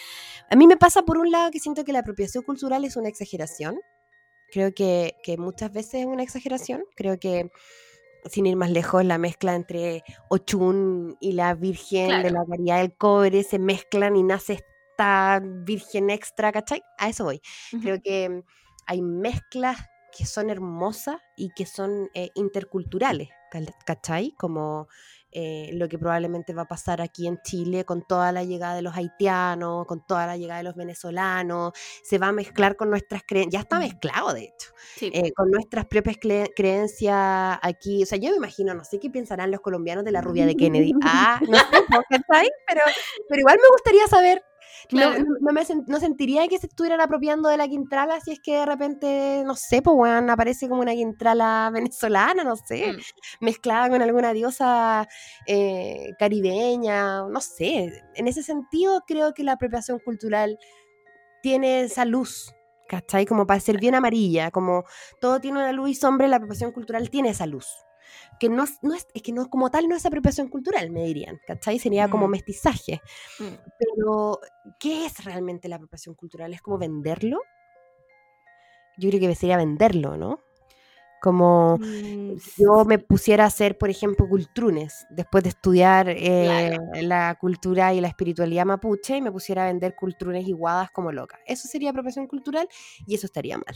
A mí me pasa por un lado que siento que la apropiación cultural es una exageración. Creo que, que muchas veces es una exageración. Creo que, sin ir más lejos, la mezcla entre Ochun y la Virgen de Claro. la Caridad del Cobre se mezclan y nace esta Virgen extra, ¿cachai? A eso voy. Ujú. Creo que hay mezclas que son hermosas y que son eh, interculturales, ¿cachai? Como eh, lo que probablemente va a pasar aquí en Chile con toda la llegada de los haitianos, con toda la llegada de los venezolanos, se va a mezclar con nuestras creencias, ya está Mm. mezclado de hecho, Sí. eh, con nuestras propias cre- creencias aquí, o sea, yo me imagino, no sé qué pensarán los colombianos de la rubia de Kennedy, ah, no sé, ¿cachai? Pero, pero igual me gustaría saber Claro. no- no me sen- no sentiría que se estuvieran apropiando de la Quintrala si es que de repente, no sé, pues weón, aparece como una Quintrala *laughs* venezolana, no sé, Mm. mezclada con alguna diosa eh, caribeña, no sé. En ese sentido, creo que la apropiación cultural tiene esa luz, ¿cachai? Como para ser bien amarilla, como todo tiene una luz y sombra, la apropiación cultural tiene esa luz. Que no, es- no es, es que no como tal no es apropiación cultural, me dirían, ¿cachai? Sería como Mm. mestizaje. Mm. Pero, ¿qué es realmente la apropiación cultural? ¿Es como venderlo? Yo creo que sería venderlo, ¿no? Como Mm, yo me pusiera a hacer, por ejemplo, cultrunes, después de estudiar eh, la cultura y la espiritualidad mapuche, y me pusiera a vender cultrunes y guadas como loca. Eso sería apropiación cultural y eso estaría mal.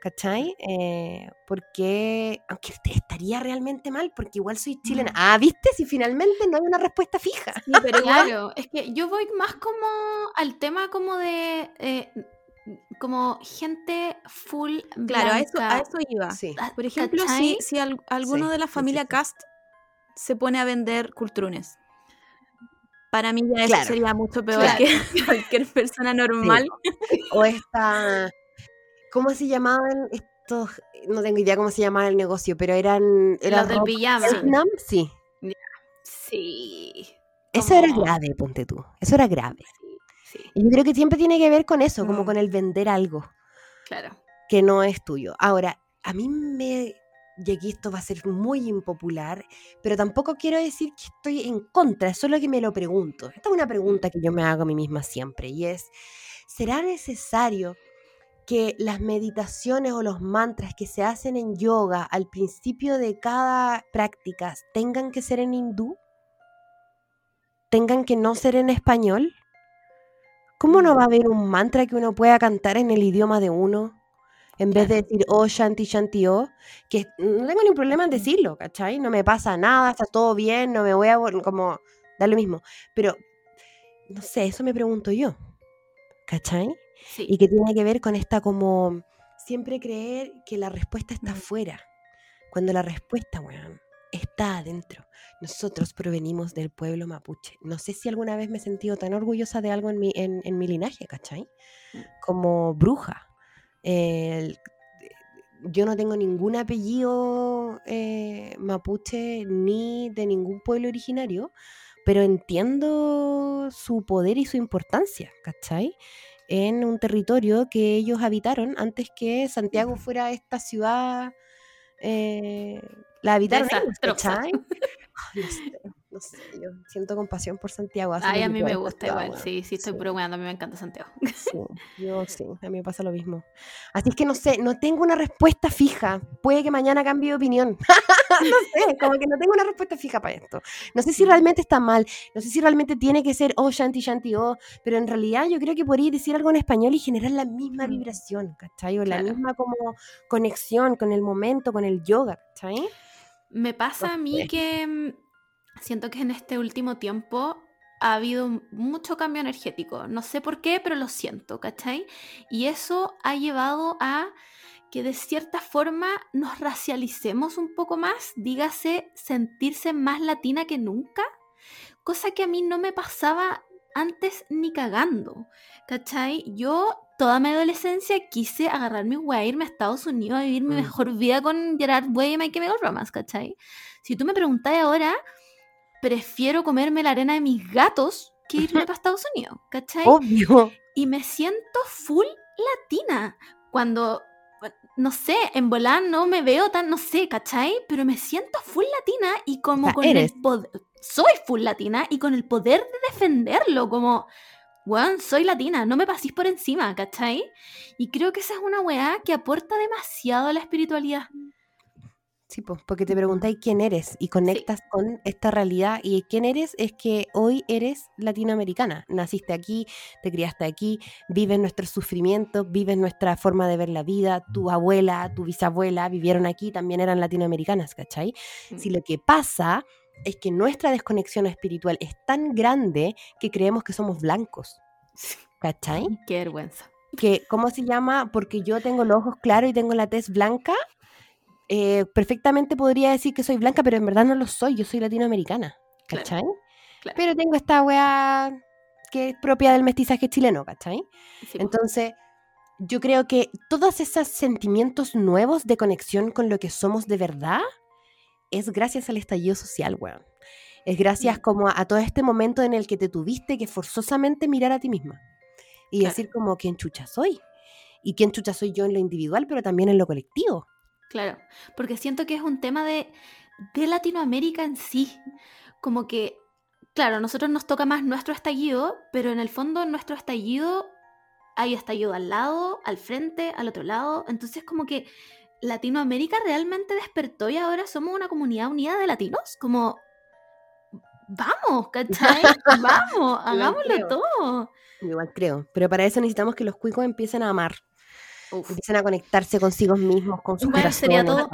¿Cachai? Eh, porque, aunque estaría realmente mal, porque igual soy chilena. Mm. Ah, ¿viste? Si finalmente no hay una respuesta fija. Sí, pero *laughs* igual Claro, es que yo voy más como al tema como de eh, como gente full Claro, a eso, a blanca. eso iba. Sí. Ah, Por ejemplo, si, ¿cachai? si al- alguno Sí, de la familia sí. Cast se pone a vender cultrunes, para mí ya eso sería mucho peor Claro. que *laughs* cualquier persona normal. O esta. ¿Cómo se llamaban? Es- estos, no tengo idea cómo se llamaba el negocio, pero eran... Era Los del pijama. Vietnam, sí. Sí. Eso era grave, ponte tú. Eso era grave. Sí, Y yo creo que siempre tiene que ver con eso, como Mm. con el vender algo claro. que no es tuyo. Ahora, a mí me... Y aquí esto va a ser muy impopular, pero tampoco quiero decir que estoy en contra, es solo que me lo pregunto. Esta es una pregunta que yo me hago a mí misma siempre, y es, ¿será necesario que las meditaciones o los mantras que se hacen en yoga al principio de cada práctica tengan que ser en hindú? ¿Tengan que no ser en español? ¿Cómo no va a haber un mantra que uno pueda cantar en el idioma de uno? En vez de decir oh shanti shanti oh, que no tengo ningún problema en decirlo, ¿cachai? No me pasa nada, está todo bien, no me voy a como da lo mismo. Pero no sé, eso me pregunto yo, ¿cachai? Sí. Y que tiene que ver con esta como siempre creer que la respuesta está Mm. afuera, cuando la respuesta, weón, está adentro. Nosotros provenimos del pueblo mapuche. No sé si alguna vez me he sentido tan orgullosa de algo en mi, en, mi linaje, ¿cachai? Como bruja. Yo no tengo ningún apellido eh, mapuche ni de ningún pueblo originario, pero entiendo su poder y su importancia, ¿cachai? En un territorio que ellos habitaron antes que Santiago fuera esta ciudad, eh, la habitaron no sé, no sé, yo siento compasión por Santiago. Ay, a mí me gusta igual. weón. Sí, sí, estoy Sí. A mí me encanta Santiago. Sí, *laughs* yo sí, a mí me pasa lo mismo. Así es que no sé, no tengo una respuesta fija. Puede que mañana cambie de opinión. *laughs* *laughs* no sé, como que no tengo una respuesta fija para esto. No sé si realmente está mal, no sé si realmente tiene que ser oh shanti shanti oh, pero en realidad yo creo que podría decir algo en español y generar la misma Mm. vibración, ¿cachai? O la Claro. misma como conexión con el momento, con el yoga, ¿cachai? Me pasa a mí que mm, siento que en este último tiempo ha habido mucho cambio energético. No sé por qué, pero lo siento, ¿cachai? Y eso ha llevado a que de cierta forma nos racialicemos un poco más, dígase sentirse más latina que nunca, cosa que a mí no me pasaba antes ni cagando, ¿cachai? Yo toda mi adolescencia quise agarrar mi weá, irme a Estados Unidos a vivir mi Mm. mejor vida con Gerard Way y My Chemical Romance, ¿cachai? Si tú me preguntás ahora, prefiero comerme la arena de mis gatos que irme *laughs* para Estados Unidos, ¿cachai? Obvio. y me siento full latina. Cuando, no sé, en volar no me veo tan, no sé, ¿cachai? Pero me siento full latina y como O sea, con eres. el poder, soy full latina y con el poder de defenderlo, como, weón, soy latina, no me pasís por encima, ¿cachai? Y creo que esa es una weá que aporta demasiado a la espiritualidad. Sí, pues, porque te preguntáis quién eres y conectas con esta realidad. Y quién eres es que hoy eres latinoamericana. Naciste aquí, te criaste aquí, vives nuestros sufrimientos, vives nuestra forma de ver la vida. Tu abuela, tu bisabuela vivieron aquí, también eran latinoamericanas, ¿cachai? Si lo que pasa es que nuestra desconexión espiritual es tan grande que creemos que somos blancos, ¿cachai? Qué vergüenza. que, ¿cómo se llama? Porque yo tengo los ojos claros y tengo la tez blanca, eh, perfectamente podría decir que soy blanca, pero en verdad no lo soy, yo soy latinoamericana, ¿cachai? claro. Pero tengo esta weá que es propia del mestizaje chileno, ¿cachai? Sí. Entonces, yo creo que todos esos sentimientos nuevos de conexión con lo que somos de verdad es gracias al estallido social, weón. Es gracias Mm. como a, a todo este momento en el que te tuviste que forzosamente mirar a ti misma y Claro. decir como quién chucha soy. Y quién chucha soy yo en lo individual, pero también en lo colectivo. Claro, porque siento que es un tema de, de Latinoamérica en sí. Como que, claro, a nosotros nos toca más nuestro estallido, pero en el fondo nuestro estallido hay estallido al lado, al frente, al otro lado. Entonces como que Latinoamérica realmente despertó y ahora somos una comunidad unida de latinos. Como, vamos, ¿cachai? *laughs* Vamos, hagámoslo todo. Igual creo. Pero para eso necesitamos que los cuicos empiecen a amar. Uf, Empiecen a conectarse consigo mismos, con sus Bueno, sería todo-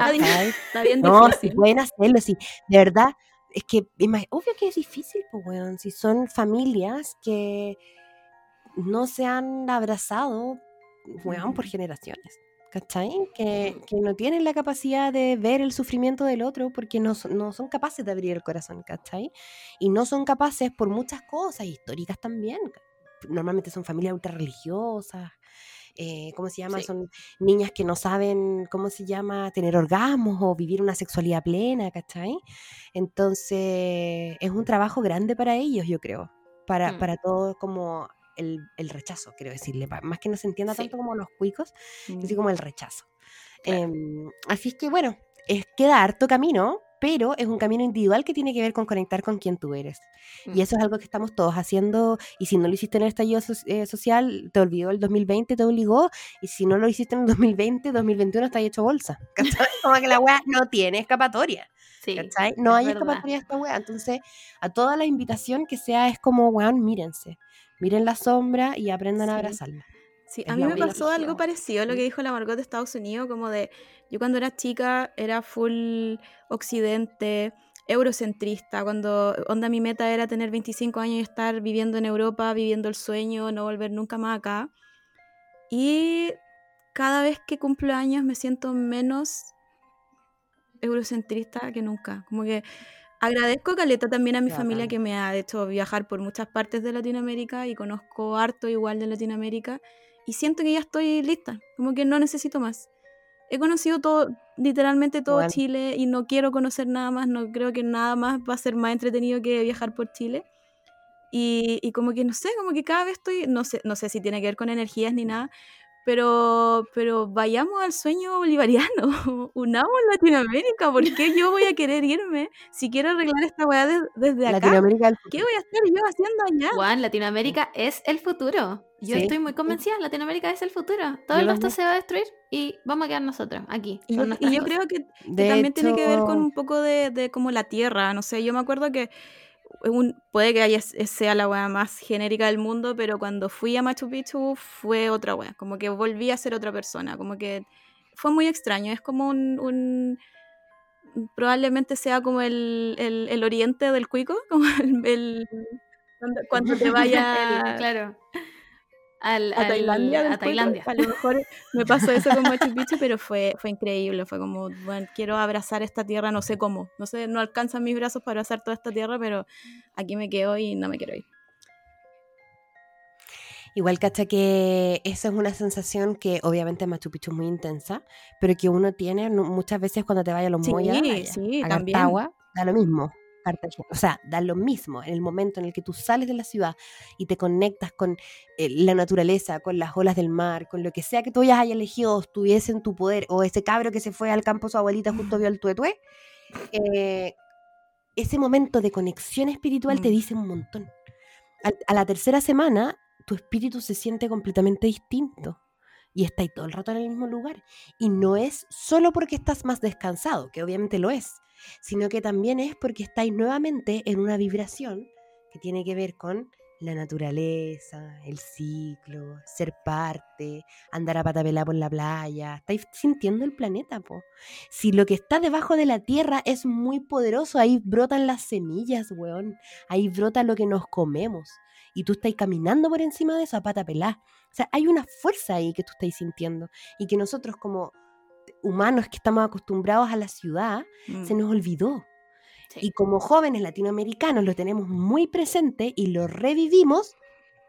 está bien No, si pueden hacerlo, sí. De verdad, es que, obvio que es difícil, pues, weón. Si son familias que no se han abrazado, weón, por generaciones. ¿Cachai? Que, que no tienen la capacidad de ver el sufrimiento del otro porque no, son- no son capaces de abrir el corazón, ¿cachai? Y no son capaces por muchas cosas, históricas también. Normalmente son familias ultra religiosas, eh, ¿cómo se llama? Sí. Son niñas que no saben, ¿cómo se llama? Tener orgasmos o vivir una sexualidad plena, ¿cachai? Entonces, es un trabajo grande para ellos, yo creo, para, Mm. para todo como el, el rechazo, quiero decirle, más que no se entienda Sí. tanto como los cuicos, así Mm. como el rechazo. Claro. Em, así es que bueno, es, queda harto camino, pero es un camino individual que tiene que ver con conectar con quien tú eres. Mm. Y eso es algo que estamos todos haciendo. Y si no lo hiciste en el estallido so- eh, social, te olvidó el 2020, te obligó. Y si no lo hiciste en el 2020, 2021 está hecho bolsa. *laughs* ¿cachai? Como que la weá no tiene escapatoria. Sí, ¿cachai? No es hay verdad. escapatoria de esta weá. Entonces, a toda la invitación que sea es como, weón, mírense. Miren la sombra y aprendan a Sí. abrazarla. Sí, a mí me pasó algo religión. parecido a lo que dijo la Margot de Estados Unidos, como de, yo cuando era chica era full occidente, eurocentrista, cuando onda mi meta era tener 25 años y estar viviendo en Europa, viviendo el sueño, no volver nunca más acá. Y cada vez que cumplo años me siento menos eurocentrista que nunca. Como que agradezco caleta también a mi familia que me ha hecho viajar por muchas partes de Latinoamérica y conozco harto igual de Latinoamérica y siento que ya estoy lista, como que no necesito más. He conocido todo, literalmente todo Bueno. Chile y no quiero conocer nada más, no creo que nada más va a ser más entretenido que viajar por Chile. Y, y como que no sé, como que cada vez estoy, no sé, no sé si tiene que ver con energías ni nada, pero, pero vayamos al sueño bolivariano, *laughs* unamos Latinoamérica, ¿por qué yo voy a querer irme si quiero arreglar esta weá des- desde acá? Latinoamérica ¿Qué voy a estar yo haciendo allá? Juan, Latinoamérica es el futuro. Yo Sí. estoy muy convencida, Latinoamérica es el futuro. Todo Yo el resto se va a destruir y vamos a quedar nosotros aquí. Y yo, y creo que, también tiene que ver con un poco de, de como la tierra, no sé, yo me acuerdo que un, puede que haya, sea la weá más genérica del mundo, pero cuando fui a Machu Picchu fue otra weá, como que volví a ser otra persona, como que fue muy extraño, es como un... un- probablemente sea como el, el, el oriente del cuico, *laughs* como el... el- cuando, cuando te *laughs* vayas claro. Al, a al- Tailandia. A Tailandia. A lo mejor me pasó eso con Machu *laughs* Picchu, pero fue, fue increíble. Fue como, bueno, quiero abrazar esta tierra, no sé cómo. No sé, no alcanzan mis brazos para abrazar toda esta tierra, pero aquí me quedo y no me quiero ir. Igual, cacha que esa es una sensación que obviamente en Machu Picchu es muy intensa, pero que uno tiene muchas veces cuando te vaya a los Sí, Moya, sí, a. Cartagua, da lo mismo. Cartagena. O sea, da lo mismo en el momento en el que tú sales de la ciudad y te conectas con eh, la naturaleza, con las olas del mar, con lo que sea que tú hayas elegido estuviese en tu poder, o ese cabro que se fue al campo su abuelita justo vio el tuetué, eh, ese momento de conexión espiritual te Mm. dice un montón. Al- a la tercera semana, tu espíritu se siente completamente distinto y está ahí todo el rato en el mismo lugar. Y no es solo porque estás más descansado, que obviamente lo es, sino que también es porque estáis nuevamente en una vibración que tiene que ver con la naturaleza, el ciclo, ser parte, andar a pata pelá por la playa. Estáis sintiendo el planeta, po. Si lo que está debajo de la tierra es muy poderoso, ahí brotan las semillas, weón. Ahí brota lo que nos comemos. Y tú estás caminando por encima de eso a pata pelá. O sea, hay una fuerza ahí que tú estás sintiendo. Y que nosotros como humanos que estamos acostumbrados a la ciudad, Mm. se nos olvidó. Sí. Y como jóvenes latinoamericanos lo tenemos muy presente y lo revivimos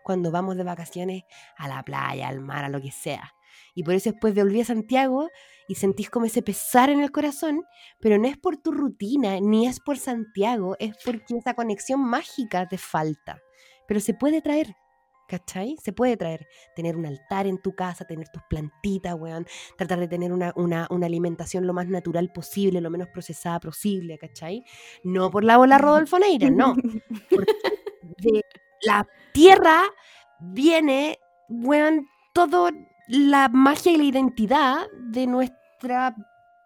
cuando vamos de vacaciones a la playa, al mar, a lo que sea. Y por eso después volví a Santiago y sentís como ese pesar en el corazón, pero no es por tu rutina, ni es por Santiago, es porque esa conexión mágica te falta. Pero se puede traer, ¿cachai? Se puede traer. Tener un altar en tu casa, tener tus plantitas, weón. Tratar de tener una, una, una alimentación lo más natural posible, lo menos procesada posible, ¿cachai? No por la bola Rodolfo Neira, no. Porque *laughs* de la tierra viene, weón, todo la magia y la identidad de nuestra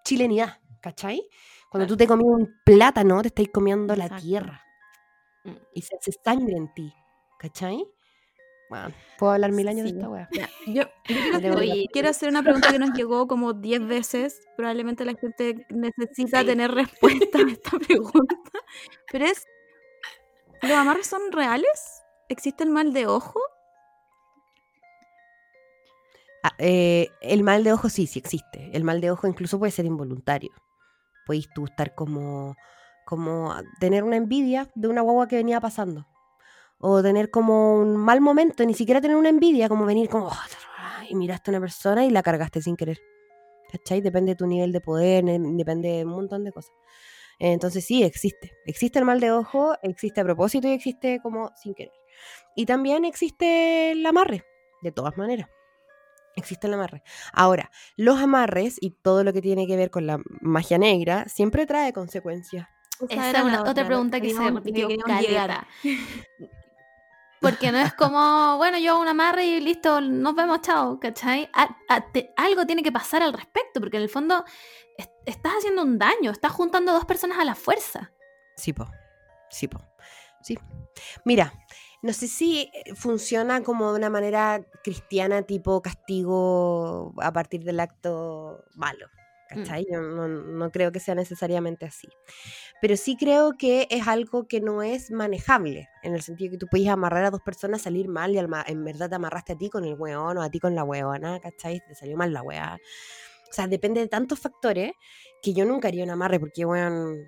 chilenidad, ¿cachai? Cuando tú te comes un plátano, te estáis comiendo la tierra Mm. y se hace sangre en ti, ¿cachai? Bueno, puedo hablar mil años Sí. de esta wea. Ya, Yo, yo quiero. *laughs* Oye, quiero hacer una pregunta que nos llegó como 10 veces. Probablemente la gente necesita Sí. tener respuesta a esta pregunta. Pero es, ¿los amarres son reales? ¿Existe el mal de ojo? Ah, eh, el mal de ojo sí, sí existe. El mal de ojo incluso puede ser involuntario. Podéis tú estar como, como a- tener una envidia de una guagua que venía pasando. O tener como un mal momento, ni siquiera tener una envidia, como venir como, "Oh, y miraste a una persona y la cargaste sin querer. ¿Cachai? Depende de tu nivel de poder, depende de un montón de cosas. Entonces sí, existe. Existe el mal de ojo, existe a propósito y existe como sin querer. Y también existe el amarre, de todas maneras. Existe el amarre. Ahora, los amarres y todo lo que tiene que ver con la magia negra siempre trae consecuencias. Esa era una, otra pregunta que se queríamos- repitió que queríamos llegar. *laughs* Porque no es como, bueno, yo hago un y listo, nos vemos, chao, ¿cachai? Algo tiene que pasar al respecto, porque en el fondo es- estás haciendo un daño, estás juntando dos personas a la fuerza. Sí, po. Sí, po. Sí. Mira, no sé si eh, funciona como de una manera cristiana, tipo castigo a partir del acto malo. ¿Cachai? Yo no, no creo que sea necesariamente así. Pero sí creo que es algo que no es manejable, en el sentido que tú puedes amarrar a dos personas, salir mal y en verdad te amarraste a ti con el weón o a ti con la weona, ¿cachai? Te salió mal la weá. O sea, depende de tantos factores que yo nunca haría un amarre porque, weón,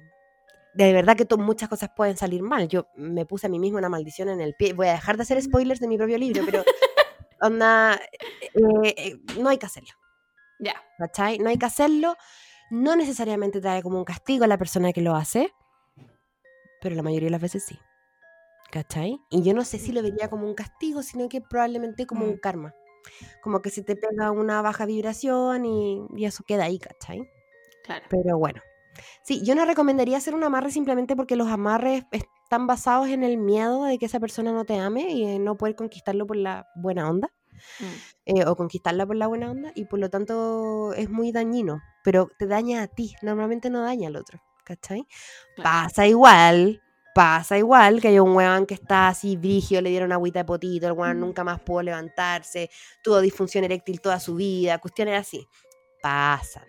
de verdad que muchas cosas pueden salir mal. Yo me puse a mí misma una maldición en el pie. Voy a dejar de hacer spoilers de mi propio libro, pero *laughs* onda, eh, eh, no hay que hacerlo. Ya. ¿Cachai? No hay que hacerlo. No necesariamente trae como un castigo a la persona que lo hace, pero la mayoría de las veces sí. ¿Cachai? Y yo no sé si lo vería como un castigo, sino que probablemente como un Mm. karma. Como que se te pega una baja vibración y, y eso queda ahí, ¿cachai? Claro. Pero bueno. Sí, yo no recomendaría hacer un amarre simplemente porque los amarres están basados en el miedo de que esa persona no te ame y no poder conquistarlo por la buena onda Mm. eh, o conquistarla por la buena onda y por lo tanto es muy dañino, pero te daña a ti, normalmente no daña al otro, ¿cachai? Claro. Pasa igual, pasa igual que hay un weón que está así brigio, le dieron agüita de potito, el weón Mm. nunca más pudo levantarse, tuvo disfunción eréctil toda su vida, cuestiones así, pasan.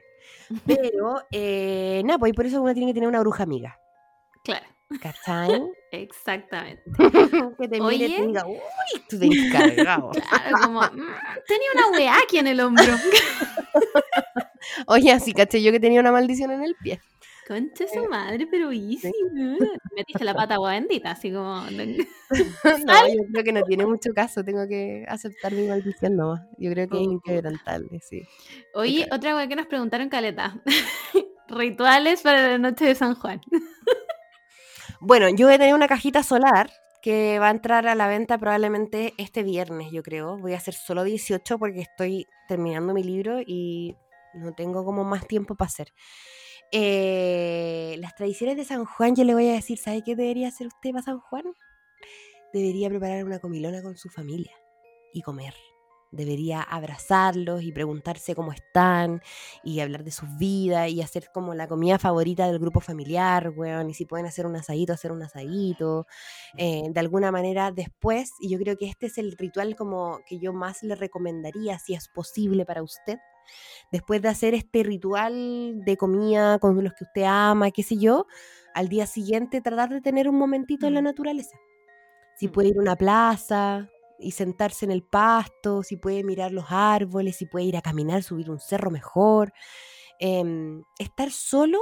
*laughs* Pero, eh, nada, pues y por eso uno tiene que tener una bruja amiga, Claro. ¿Cachai? *laughs* Exactamente. *laughs* que te mire y te Oye. diga, uy, tú te encargado. *laughs* Claro, como, mm, tenía una weá aquí en el hombro. Oye, así caché yo que tenía una maldición en el pie. Concha su madre, pero easy. Metiste la pata agua bendita, así como. No, yo creo que no tiene mucho caso, tengo que aceptar mi maldición nomás. Yo creo que es Oh. inquebrantable, sí. Oye, otra weá que nos preguntaron, Caleta. Rituales para la noche de San Juan. Bueno, yo voy a tener una cajita solar que va a entrar a la venta probablemente este viernes, yo creo. Voy a hacer solo 18 porque estoy terminando mi libro y no tengo como más tiempo para hacer. Eh, las tradiciones de San Juan, yo le voy a decir, ¿sabe qué debería hacer usted para San Juan? Debería preparar una comilona con su familia y comer. Debería abrazarlos y preguntarse cómo están y hablar de sus vidas y hacer como la comida favorita del grupo familiar, weón. Y si pueden hacer un asadito, hacer un asadito. eh, de alguna manera después, y yo creo que este es el ritual como que yo más le recomendaría, si es posible para usted. Después de hacer este ritual de comida con los que usted ama, qué sé yo, al día siguiente tratar de tener un momentito en la Mm. naturaleza. Si Mm. puede ir a una plaza y sentarse en el pasto, si puede mirar los árboles, si puede ir a caminar, subir un cerro mejor. Em, estar solo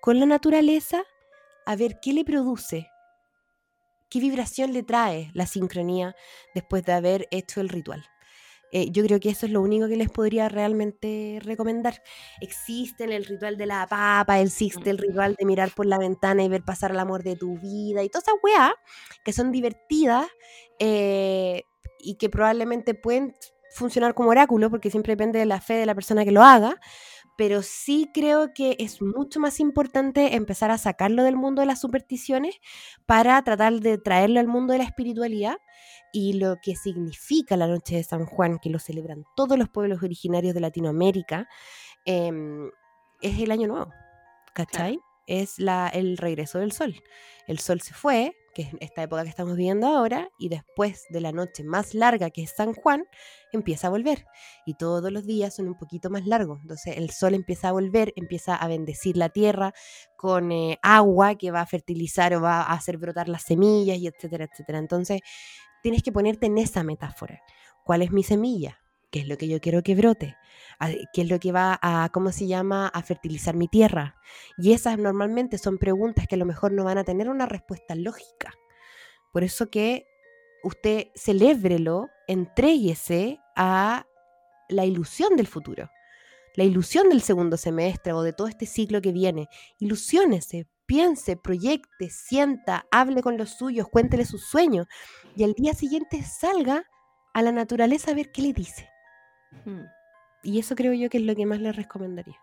con la naturaleza a ver qué le produce, qué vibración le trae la sincronía después de haber hecho el ritual. Eh, yo creo que eso es lo único que les podría realmente recomendar. Existe el ritual de la papa, existe el ritual de mirar por la ventana y ver pasar el amor de tu vida y todas esas weas que son divertidas eh, y que probablemente pueden funcionar como oráculo porque siempre depende de la fe de la persona que lo haga. Pero sí creo que es mucho más importante empezar a sacarlo del mundo de las supersticiones para tratar de traerlo al mundo de la espiritualidad y lo que significa la noche de San Juan, que lo celebran todos los pueblos originarios de Latinoamérica, em, es el año nuevo, ¿cachai? Es la, el regreso del sol. El sol se fue, que es esta época que estamos viviendo ahora, y después de la noche más larga, que es San Juan, empieza a volver. Y todos los días son un poquito más largos. Entonces el sol empieza a volver, empieza a bendecir la tierra con eh, agua que va a fertilizar o va a hacer brotar las semillas, y etcétera, etcétera. Entonces tienes que ponerte en esa metáfora. ¿Cuál es mi semilla? ¿Qué es lo que yo quiero que brote? ¿A- ¿Qué es lo que va a, cómo se llama, a fertilizar mi tierra? Y esas normalmente son preguntas que a lo mejor no van a tener una respuesta lógica. Por eso que usted celébrelo, entréguese a la ilusión del futuro, la ilusión del segundo semestre o de todo este ciclo que viene. Ilusiónese, piense, proyecte, sienta, hable con los suyos, cuéntele sus sueños y al día siguiente salga a la naturaleza a ver qué le dice. Mm, Y eso creo yo que es lo que más les recomendaría.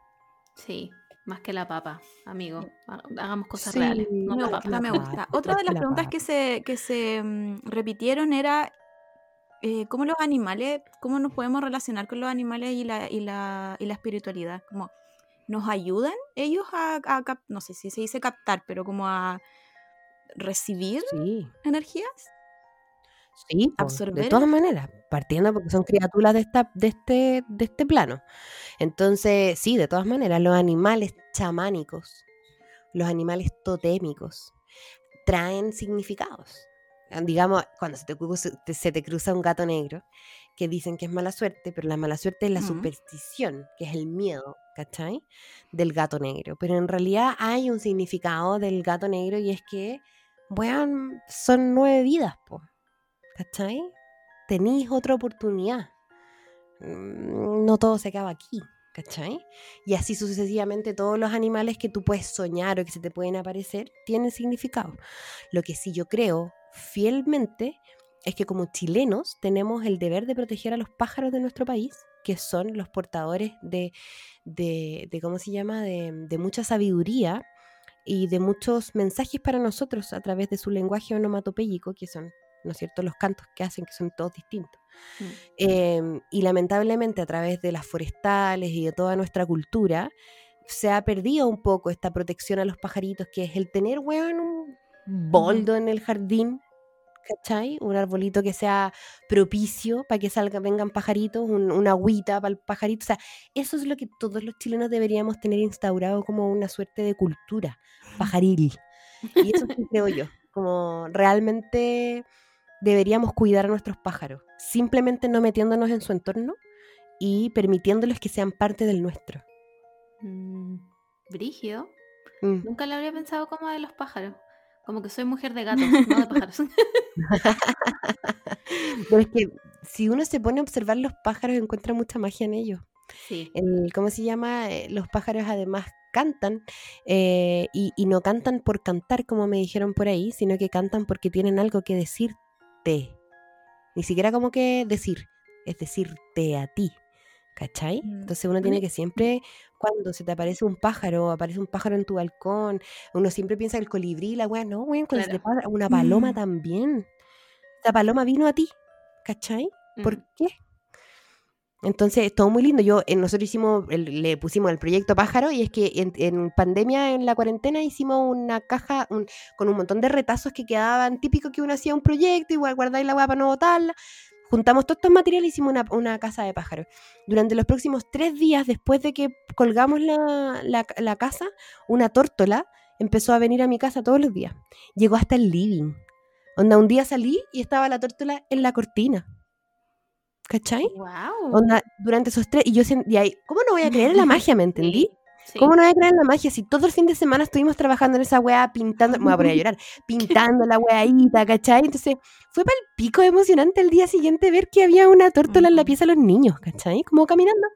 Sí, más que la papa, amigo. Ha- Hagamos cosas Sí, reales. No la papa. me gusta. Otra de las preguntas que se, que se mm, repitieron era eh, cómo los animales, cómo nos podemos relacionar con los animales y la, y la, y la espiritualidad. Como, ¿Nos ayudan ellos a, a cap- no sé si se dice captar, pero como a recibir Sí, energías? sí, po, Absorber de todas maneras, partiendo porque son criaturas de, esta, de, este, de este plano. Entonces, sí, de todas maneras, los animales chamánicos, los animales totémicos, traen significados. Digamos, cuando se te- se te cruza un gato negro, que dicen que es mala suerte, pero la mala suerte es la superstición, que es el miedo, ¿cachai? Del gato negro. Pero en realidad hay un significado del gato negro y es que, bueno, son nueve vidas, po. ¿cachai? Tenéis otra oportunidad. Mm, No todo se acaba aquí, ¿cachai? Y así sucesivamente todos los animales que tú puedes soñar o que se te pueden aparecer tienen significado. Lo que sí yo creo fielmente es que como chilenos tenemos el deber de proteger a los pájaros de nuestro país, que son los portadores de, de, de ¿cómo se llama?, de, de mucha sabiduría y de muchos mensajes para nosotros a través de su lenguaje onomatopéyico, que son, ¿no es cierto?, los cantos que hacen, que son todos distintos. Mm. Eh, y lamentablemente a través de las forestales y de toda nuestra cultura, se ha perdido un poco esta protección a los pajaritos, que es el tener, weón, un boldo en el jardín, ¿cachai? Un arbolito que sea propicio para que salgan, vengan pajaritos, un- una agüita para el pajarito. O sea, eso es lo que todos los chilenos deberíamos tener instaurado como una suerte de cultura pajaril. Y eso creo yo, como realmente deberíamos cuidar a nuestros pájaros, simplemente no metiéndonos en su entorno y permitiéndoles que sean parte del nuestro. Mm, Brígido. Mm. Nunca lo habría pensado como de los pájaros. Como que soy mujer de gatos, no de pájaros. *laughs* Pero es que si uno se pone a observar los pájaros, encuentra mucha magia en ellos. Sí. El, ¿Cómo se llama? Eh, Los pájaros además cantan eh, y, y no cantan por cantar, como me dijeron por ahí, sino que cantan porque tienen algo que decirte. Ni siquiera como que decir, es decirte a ti. ¿Cachai? Mm. Entonces uno tiene que siempre, cuando se te aparece un pájaro, aparece un pájaro en tu balcón, uno siempre piensa el colibrí, la weá, no, weón, cuando se te una paloma Mm. también. Esa paloma vino a ti, ¿cachai? ¿Por Mm. qué? Entonces, todo muy lindo. Yo, eh, nosotros hicimos, el- le pusimos el proyecto pájaro y es que en, en pandemia, en la cuarentena, hicimos una caja un- con un montón de retazos que quedaban típicos que uno hacía un proyecto, igual guardáis la hueá para no botarla. Juntamos todos estos materiales y hicimos una, una casa de pájaros. Durante los próximos tres días, después de que colgamos la, la- la casa, una tórtola empezó a venir a mi casa todos los días. Llegó hasta el living. Onda, un día salí y estaba la tórtola en la cortina. ¿Cachai? Wow. Onda, durante esos tres, y yo y ahí, ¿cómo no voy a creer en la *laughs* magia, me entendí? Sí. ¿Cómo no voy a creer en la magia si todo el fin de semana estuvimos trabajando en esa weá, pintando, me voy a poner a llorar, *laughs* pintando la weadita, ¿cachai? Entonces, fue para el pico emocionante el día siguiente ver que había una tórtola en la Ujú. pieza de los niños, ¿cachai? Como caminando.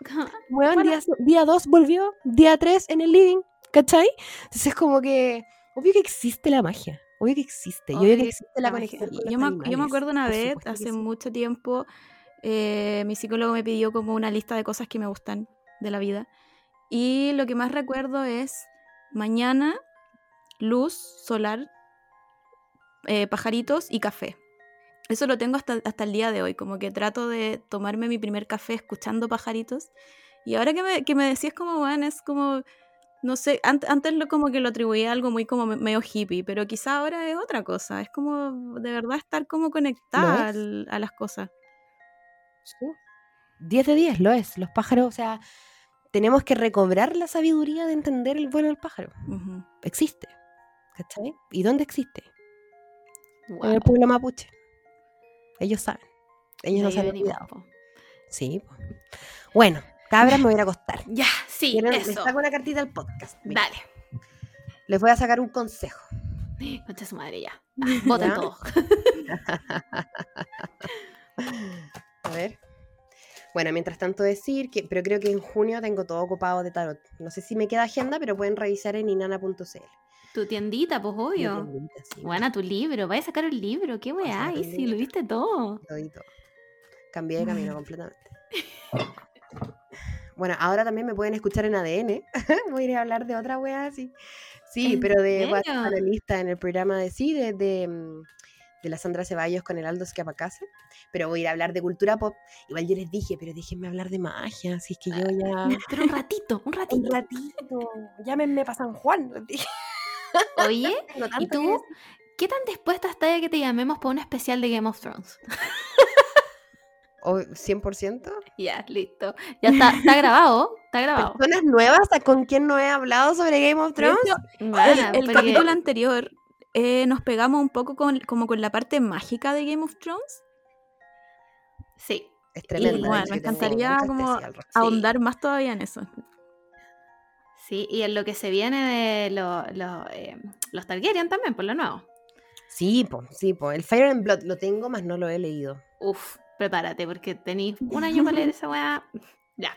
*laughs* Weón, Bueno. día, día dos volvió, día tres en el living, ¿cachai? Entonces, como que, obvio que existe la magia, obvio que existe, y obvio que Obvio existe la conexión. con Yo yo me acuerdo una vez, hace sí. mucho tiempo, eh, mi psicólogo me pidió como una lista de cosas que me gustan de la vida. Y lo que más recuerdo es mañana, luz solar, eh, pajaritos y café. Eso lo tengo hasta, hasta el día de hoy, como que trato de tomarme mi primer café escuchando pajaritos. Y ahora que me, que me decís como, bueno, es como, no sé, ant- antes lo como que lo atribuía a algo muy como me- medio hippie, pero quizá ahora es otra cosa, es como de verdad estar como conectada al- a las cosas. Sí. 10 de 10 lo es. Los pájaros, o sea, tenemos que recobrar la sabiduría de entender el vuelo del pájaro. Existe. ¿Cachai? ¿Y dónde existe? En Guau. el pueblo mapuche. Ellos saben. Ellos no se han po. Sí. po. Bueno, cabras, me voy a acostar. *laughs* Ya, sí, ¿Quieren- eso. Les saco una cartita al podcast. Mira, Dale. Les voy a sacar un consejo. *gasps* Concha su madre ya. *laughs* Voten ¿Ya? todo. *laughs* A ver. Bueno, mientras tanto decir que, pero creo que en junio tengo todo ocupado de tarot. No sé si me queda agenda, pero pueden revisar en inana.cl. Tu tiendita, pues obvio. tiendita, sí. Buena, tu libro. Vaya a sacar un libro. Qué weá. Y si lo viste todo. Todito. Cambié de camino *laughs* completamente. Bueno, ahora también me pueden escuchar en ADN. *laughs* Voy a ir a hablar de otra wea así. Sí, ¿En pero de panelista en el programa de sí, de, de, mm, de la Sandra Ceballos con el Aldo Escapacase. Pero voy a ir a hablar de cultura pop. Igual yo les dije, pero déjenme hablar de magia, así es que yo ya. *laughs* Pero un ratito, un Un ratito. ratito. Llámenme para San Juan. *laughs* Oye, ¿y tú? ¿Qué tan dispuesta estás a que te llamemos para un especial de Game of Thrones? *laughs* O 100%. Ya, listo. Ya está, está grabado. Está grabado. Personas nuevas con quien no he hablado sobre Game of Thrones. el, el porque- capítulo anterior eh, nos pegamos un poco con, como con la parte mágica de Game of Thrones. Sí. Es tremenda. igual, de me encantaría como. Ahondar más todavía en eso. Sí, y en lo que se viene de lo- lo, eh, los Targaryen también, por lo nuevo. Sí, po, sí, po. El Fire and Blood lo tengo, más no lo he leído. Uf, prepárate, porque tenéis un año para leer esa weá. *laughs* Ya.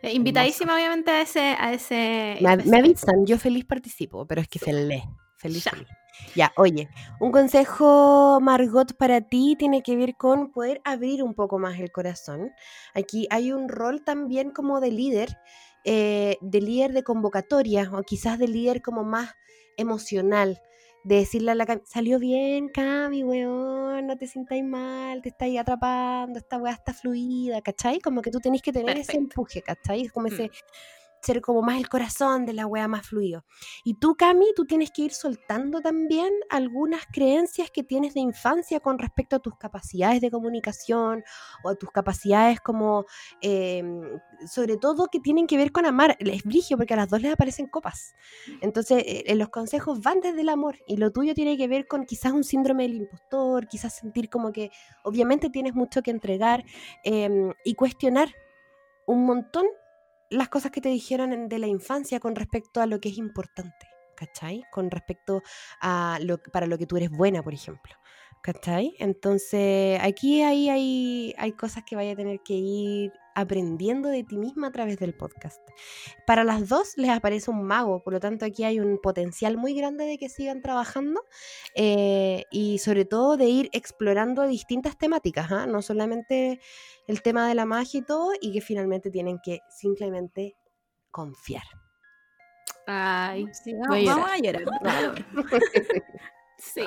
Eh, invitadísima, obviamente, a ese. A ese Me, me avisan, yo feliz participo, pero es que feliz, feliz, Ya. feliz. Ya, oye, un consejo, Margot, para ti tiene que ver con poder abrir un poco más el corazón. Aquí hay un rol también como de líder, eh, de líder de convocatoria, o quizás de líder como más emocional, de decirle a la Cami, salió bien, Cami, weón, no te sintáis mal, te estáis atrapando, esta weá está fluida, ¿cachai? Como que tú tenés que tener ese empuje, ¿cachai? Como Mm. ese ser como más el corazón de la wea más fluido. Y tú, Cami, tú tienes que ir soltando también algunas creencias que tienes de infancia con respecto a tus capacidades de comunicación o a tus capacidades como, eh, sobre todo que tienen que ver con amar. Es brigio porque a las dos les aparecen copas. Entonces, eh, los consejos van desde el amor y lo tuyo tiene que ver con quizás un síndrome del impostor, quizás sentir como que obviamente tienes mucho que entregar em, y cuestionar un montón las cosas que te dijeron de la infancia con respecto a lo que es importante, ¿cachai? Con respecto a lo para lo que tú eres buena, por ejemplo. ¿Cachai? Entonces, aquí hay, hay, hay cosas que vaya a tener que ir aprendiendo de ti misma a través del podcast. Para las dos les aparece un mago, por lo tanto aquí hay un potencial muy grande de que sigan trabajando eh, y sobre todo de ir explorando distintas temáticas, ¿ah? no solamente el tema de la magia y todo, y que finalmente tienen que simplemente confiar. Ay, Sí, voy a vamos a llorar. *laughs* *laughs* Sí.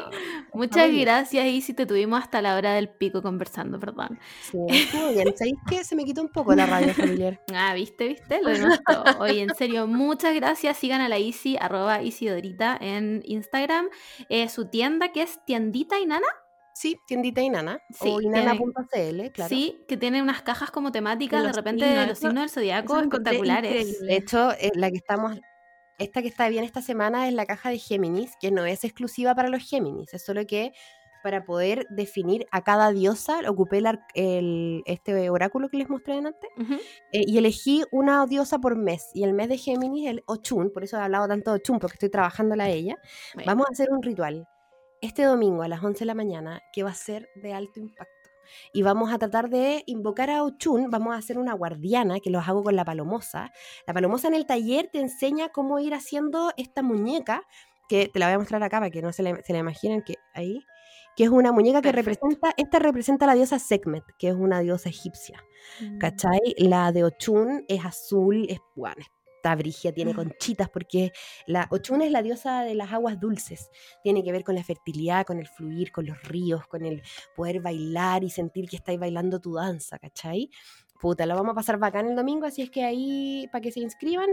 Muchas muy gracias, y si te tuvimos hasta la hora del pico conversando, perdón. Sí, *laughs* estuvo bien. ¿Sabéis qué? Se me quitó un poco la radio familiar. *laughs* Ah, viste, viste, lo todo. Oye, en serio, muchas gracias. Sigan a la Isi, arroba Isidorita en Instagram. Eh, su tienda que es tiendita y nana. Sí, tiendita Inana Sí, o inana.cl, claro. Sí, que tiene unas cajas como temáticas De repente signos, de los signos del zodiaco espectaculares. De hecho, eh, la que estamos, esta que está bien esta semana es la caja de Géminis, que no es exclusiva para los Géminis, es solo que para poder definir a cada diosa, ocupé el, el- este oráculo que les mostré antes eh, y elegí una diosa por mes. Y el mes de Géminis, el Ochun, por eso he hablado tanto de Ochun, porque estoy trabajándola a ella. Bueno, Vamos a hacer un ritual este domingo a las 11 de la mañana que va a ser de alto impacto. Y vamos a tratar de invocar a Ochun, vamos a hacer una guardiana que los hago con la palomosa. La palomosa en el taller te enseña cómo ir haciendo esta muñeca, que te la voy a mostrar acá para que no se la, se la imaginen, que ahí, que es una muñeca que Perfecto. representa, esta representa a la diosa Sekhmet, que es una diosa egipcia. Mm. ¿Cachai? La de Ochun es azul, es, bueno, está brigia, tiene Mm. conchitas, porque la Ochun es la diosa de las aguas dulces. Tiene que ver con la fertilidad, con el fluir, con los ríos, con el poder bailar y sentir que estáis bailando tu danza, ¿cachai? Puta, lo vamos a pasar bacán el domingo, así es que ahí, para que se inscriban,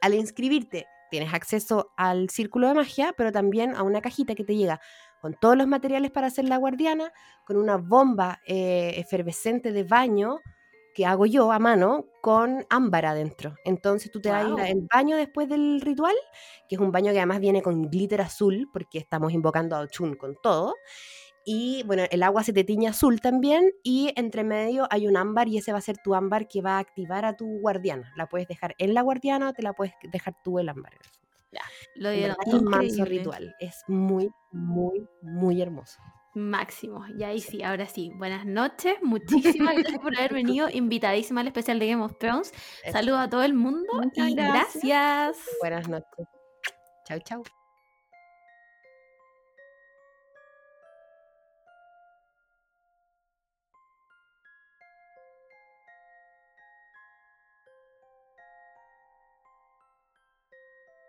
al inscribirte, tienes acceso al círculo de magia, pero también a una cajita que te llega con todos los materiales para hacer la guardiana, con una bomba eh, efervescente de baño que hago yo a mano con ámbar adentro. Entonces tú te das Guau. la- el baño después del ritual, que es un baño que además viene con glitter azul, porque estamos invocando a Ochun con todo. Y bueno, el agua se te tiñe azul también y entre medio hay un ámbar y ese va a ser tu ámbar que va a activar a tu guardiana. La puedes dejar en la guardiana o te la puedes dejar tú el ámbar. Lo En dieron verdad es un manso ritual. Es muy, muy, muy hermoso. Máximo. Y ahí sí, ahora sí. Buenas noches. Muchísimas *laughs* gracias por haber venido. Invitadísima al especial de Game of Thrones. Saludos a todo el mundo Muchas y gracias. gracias. Buenas noches. Chau, chau.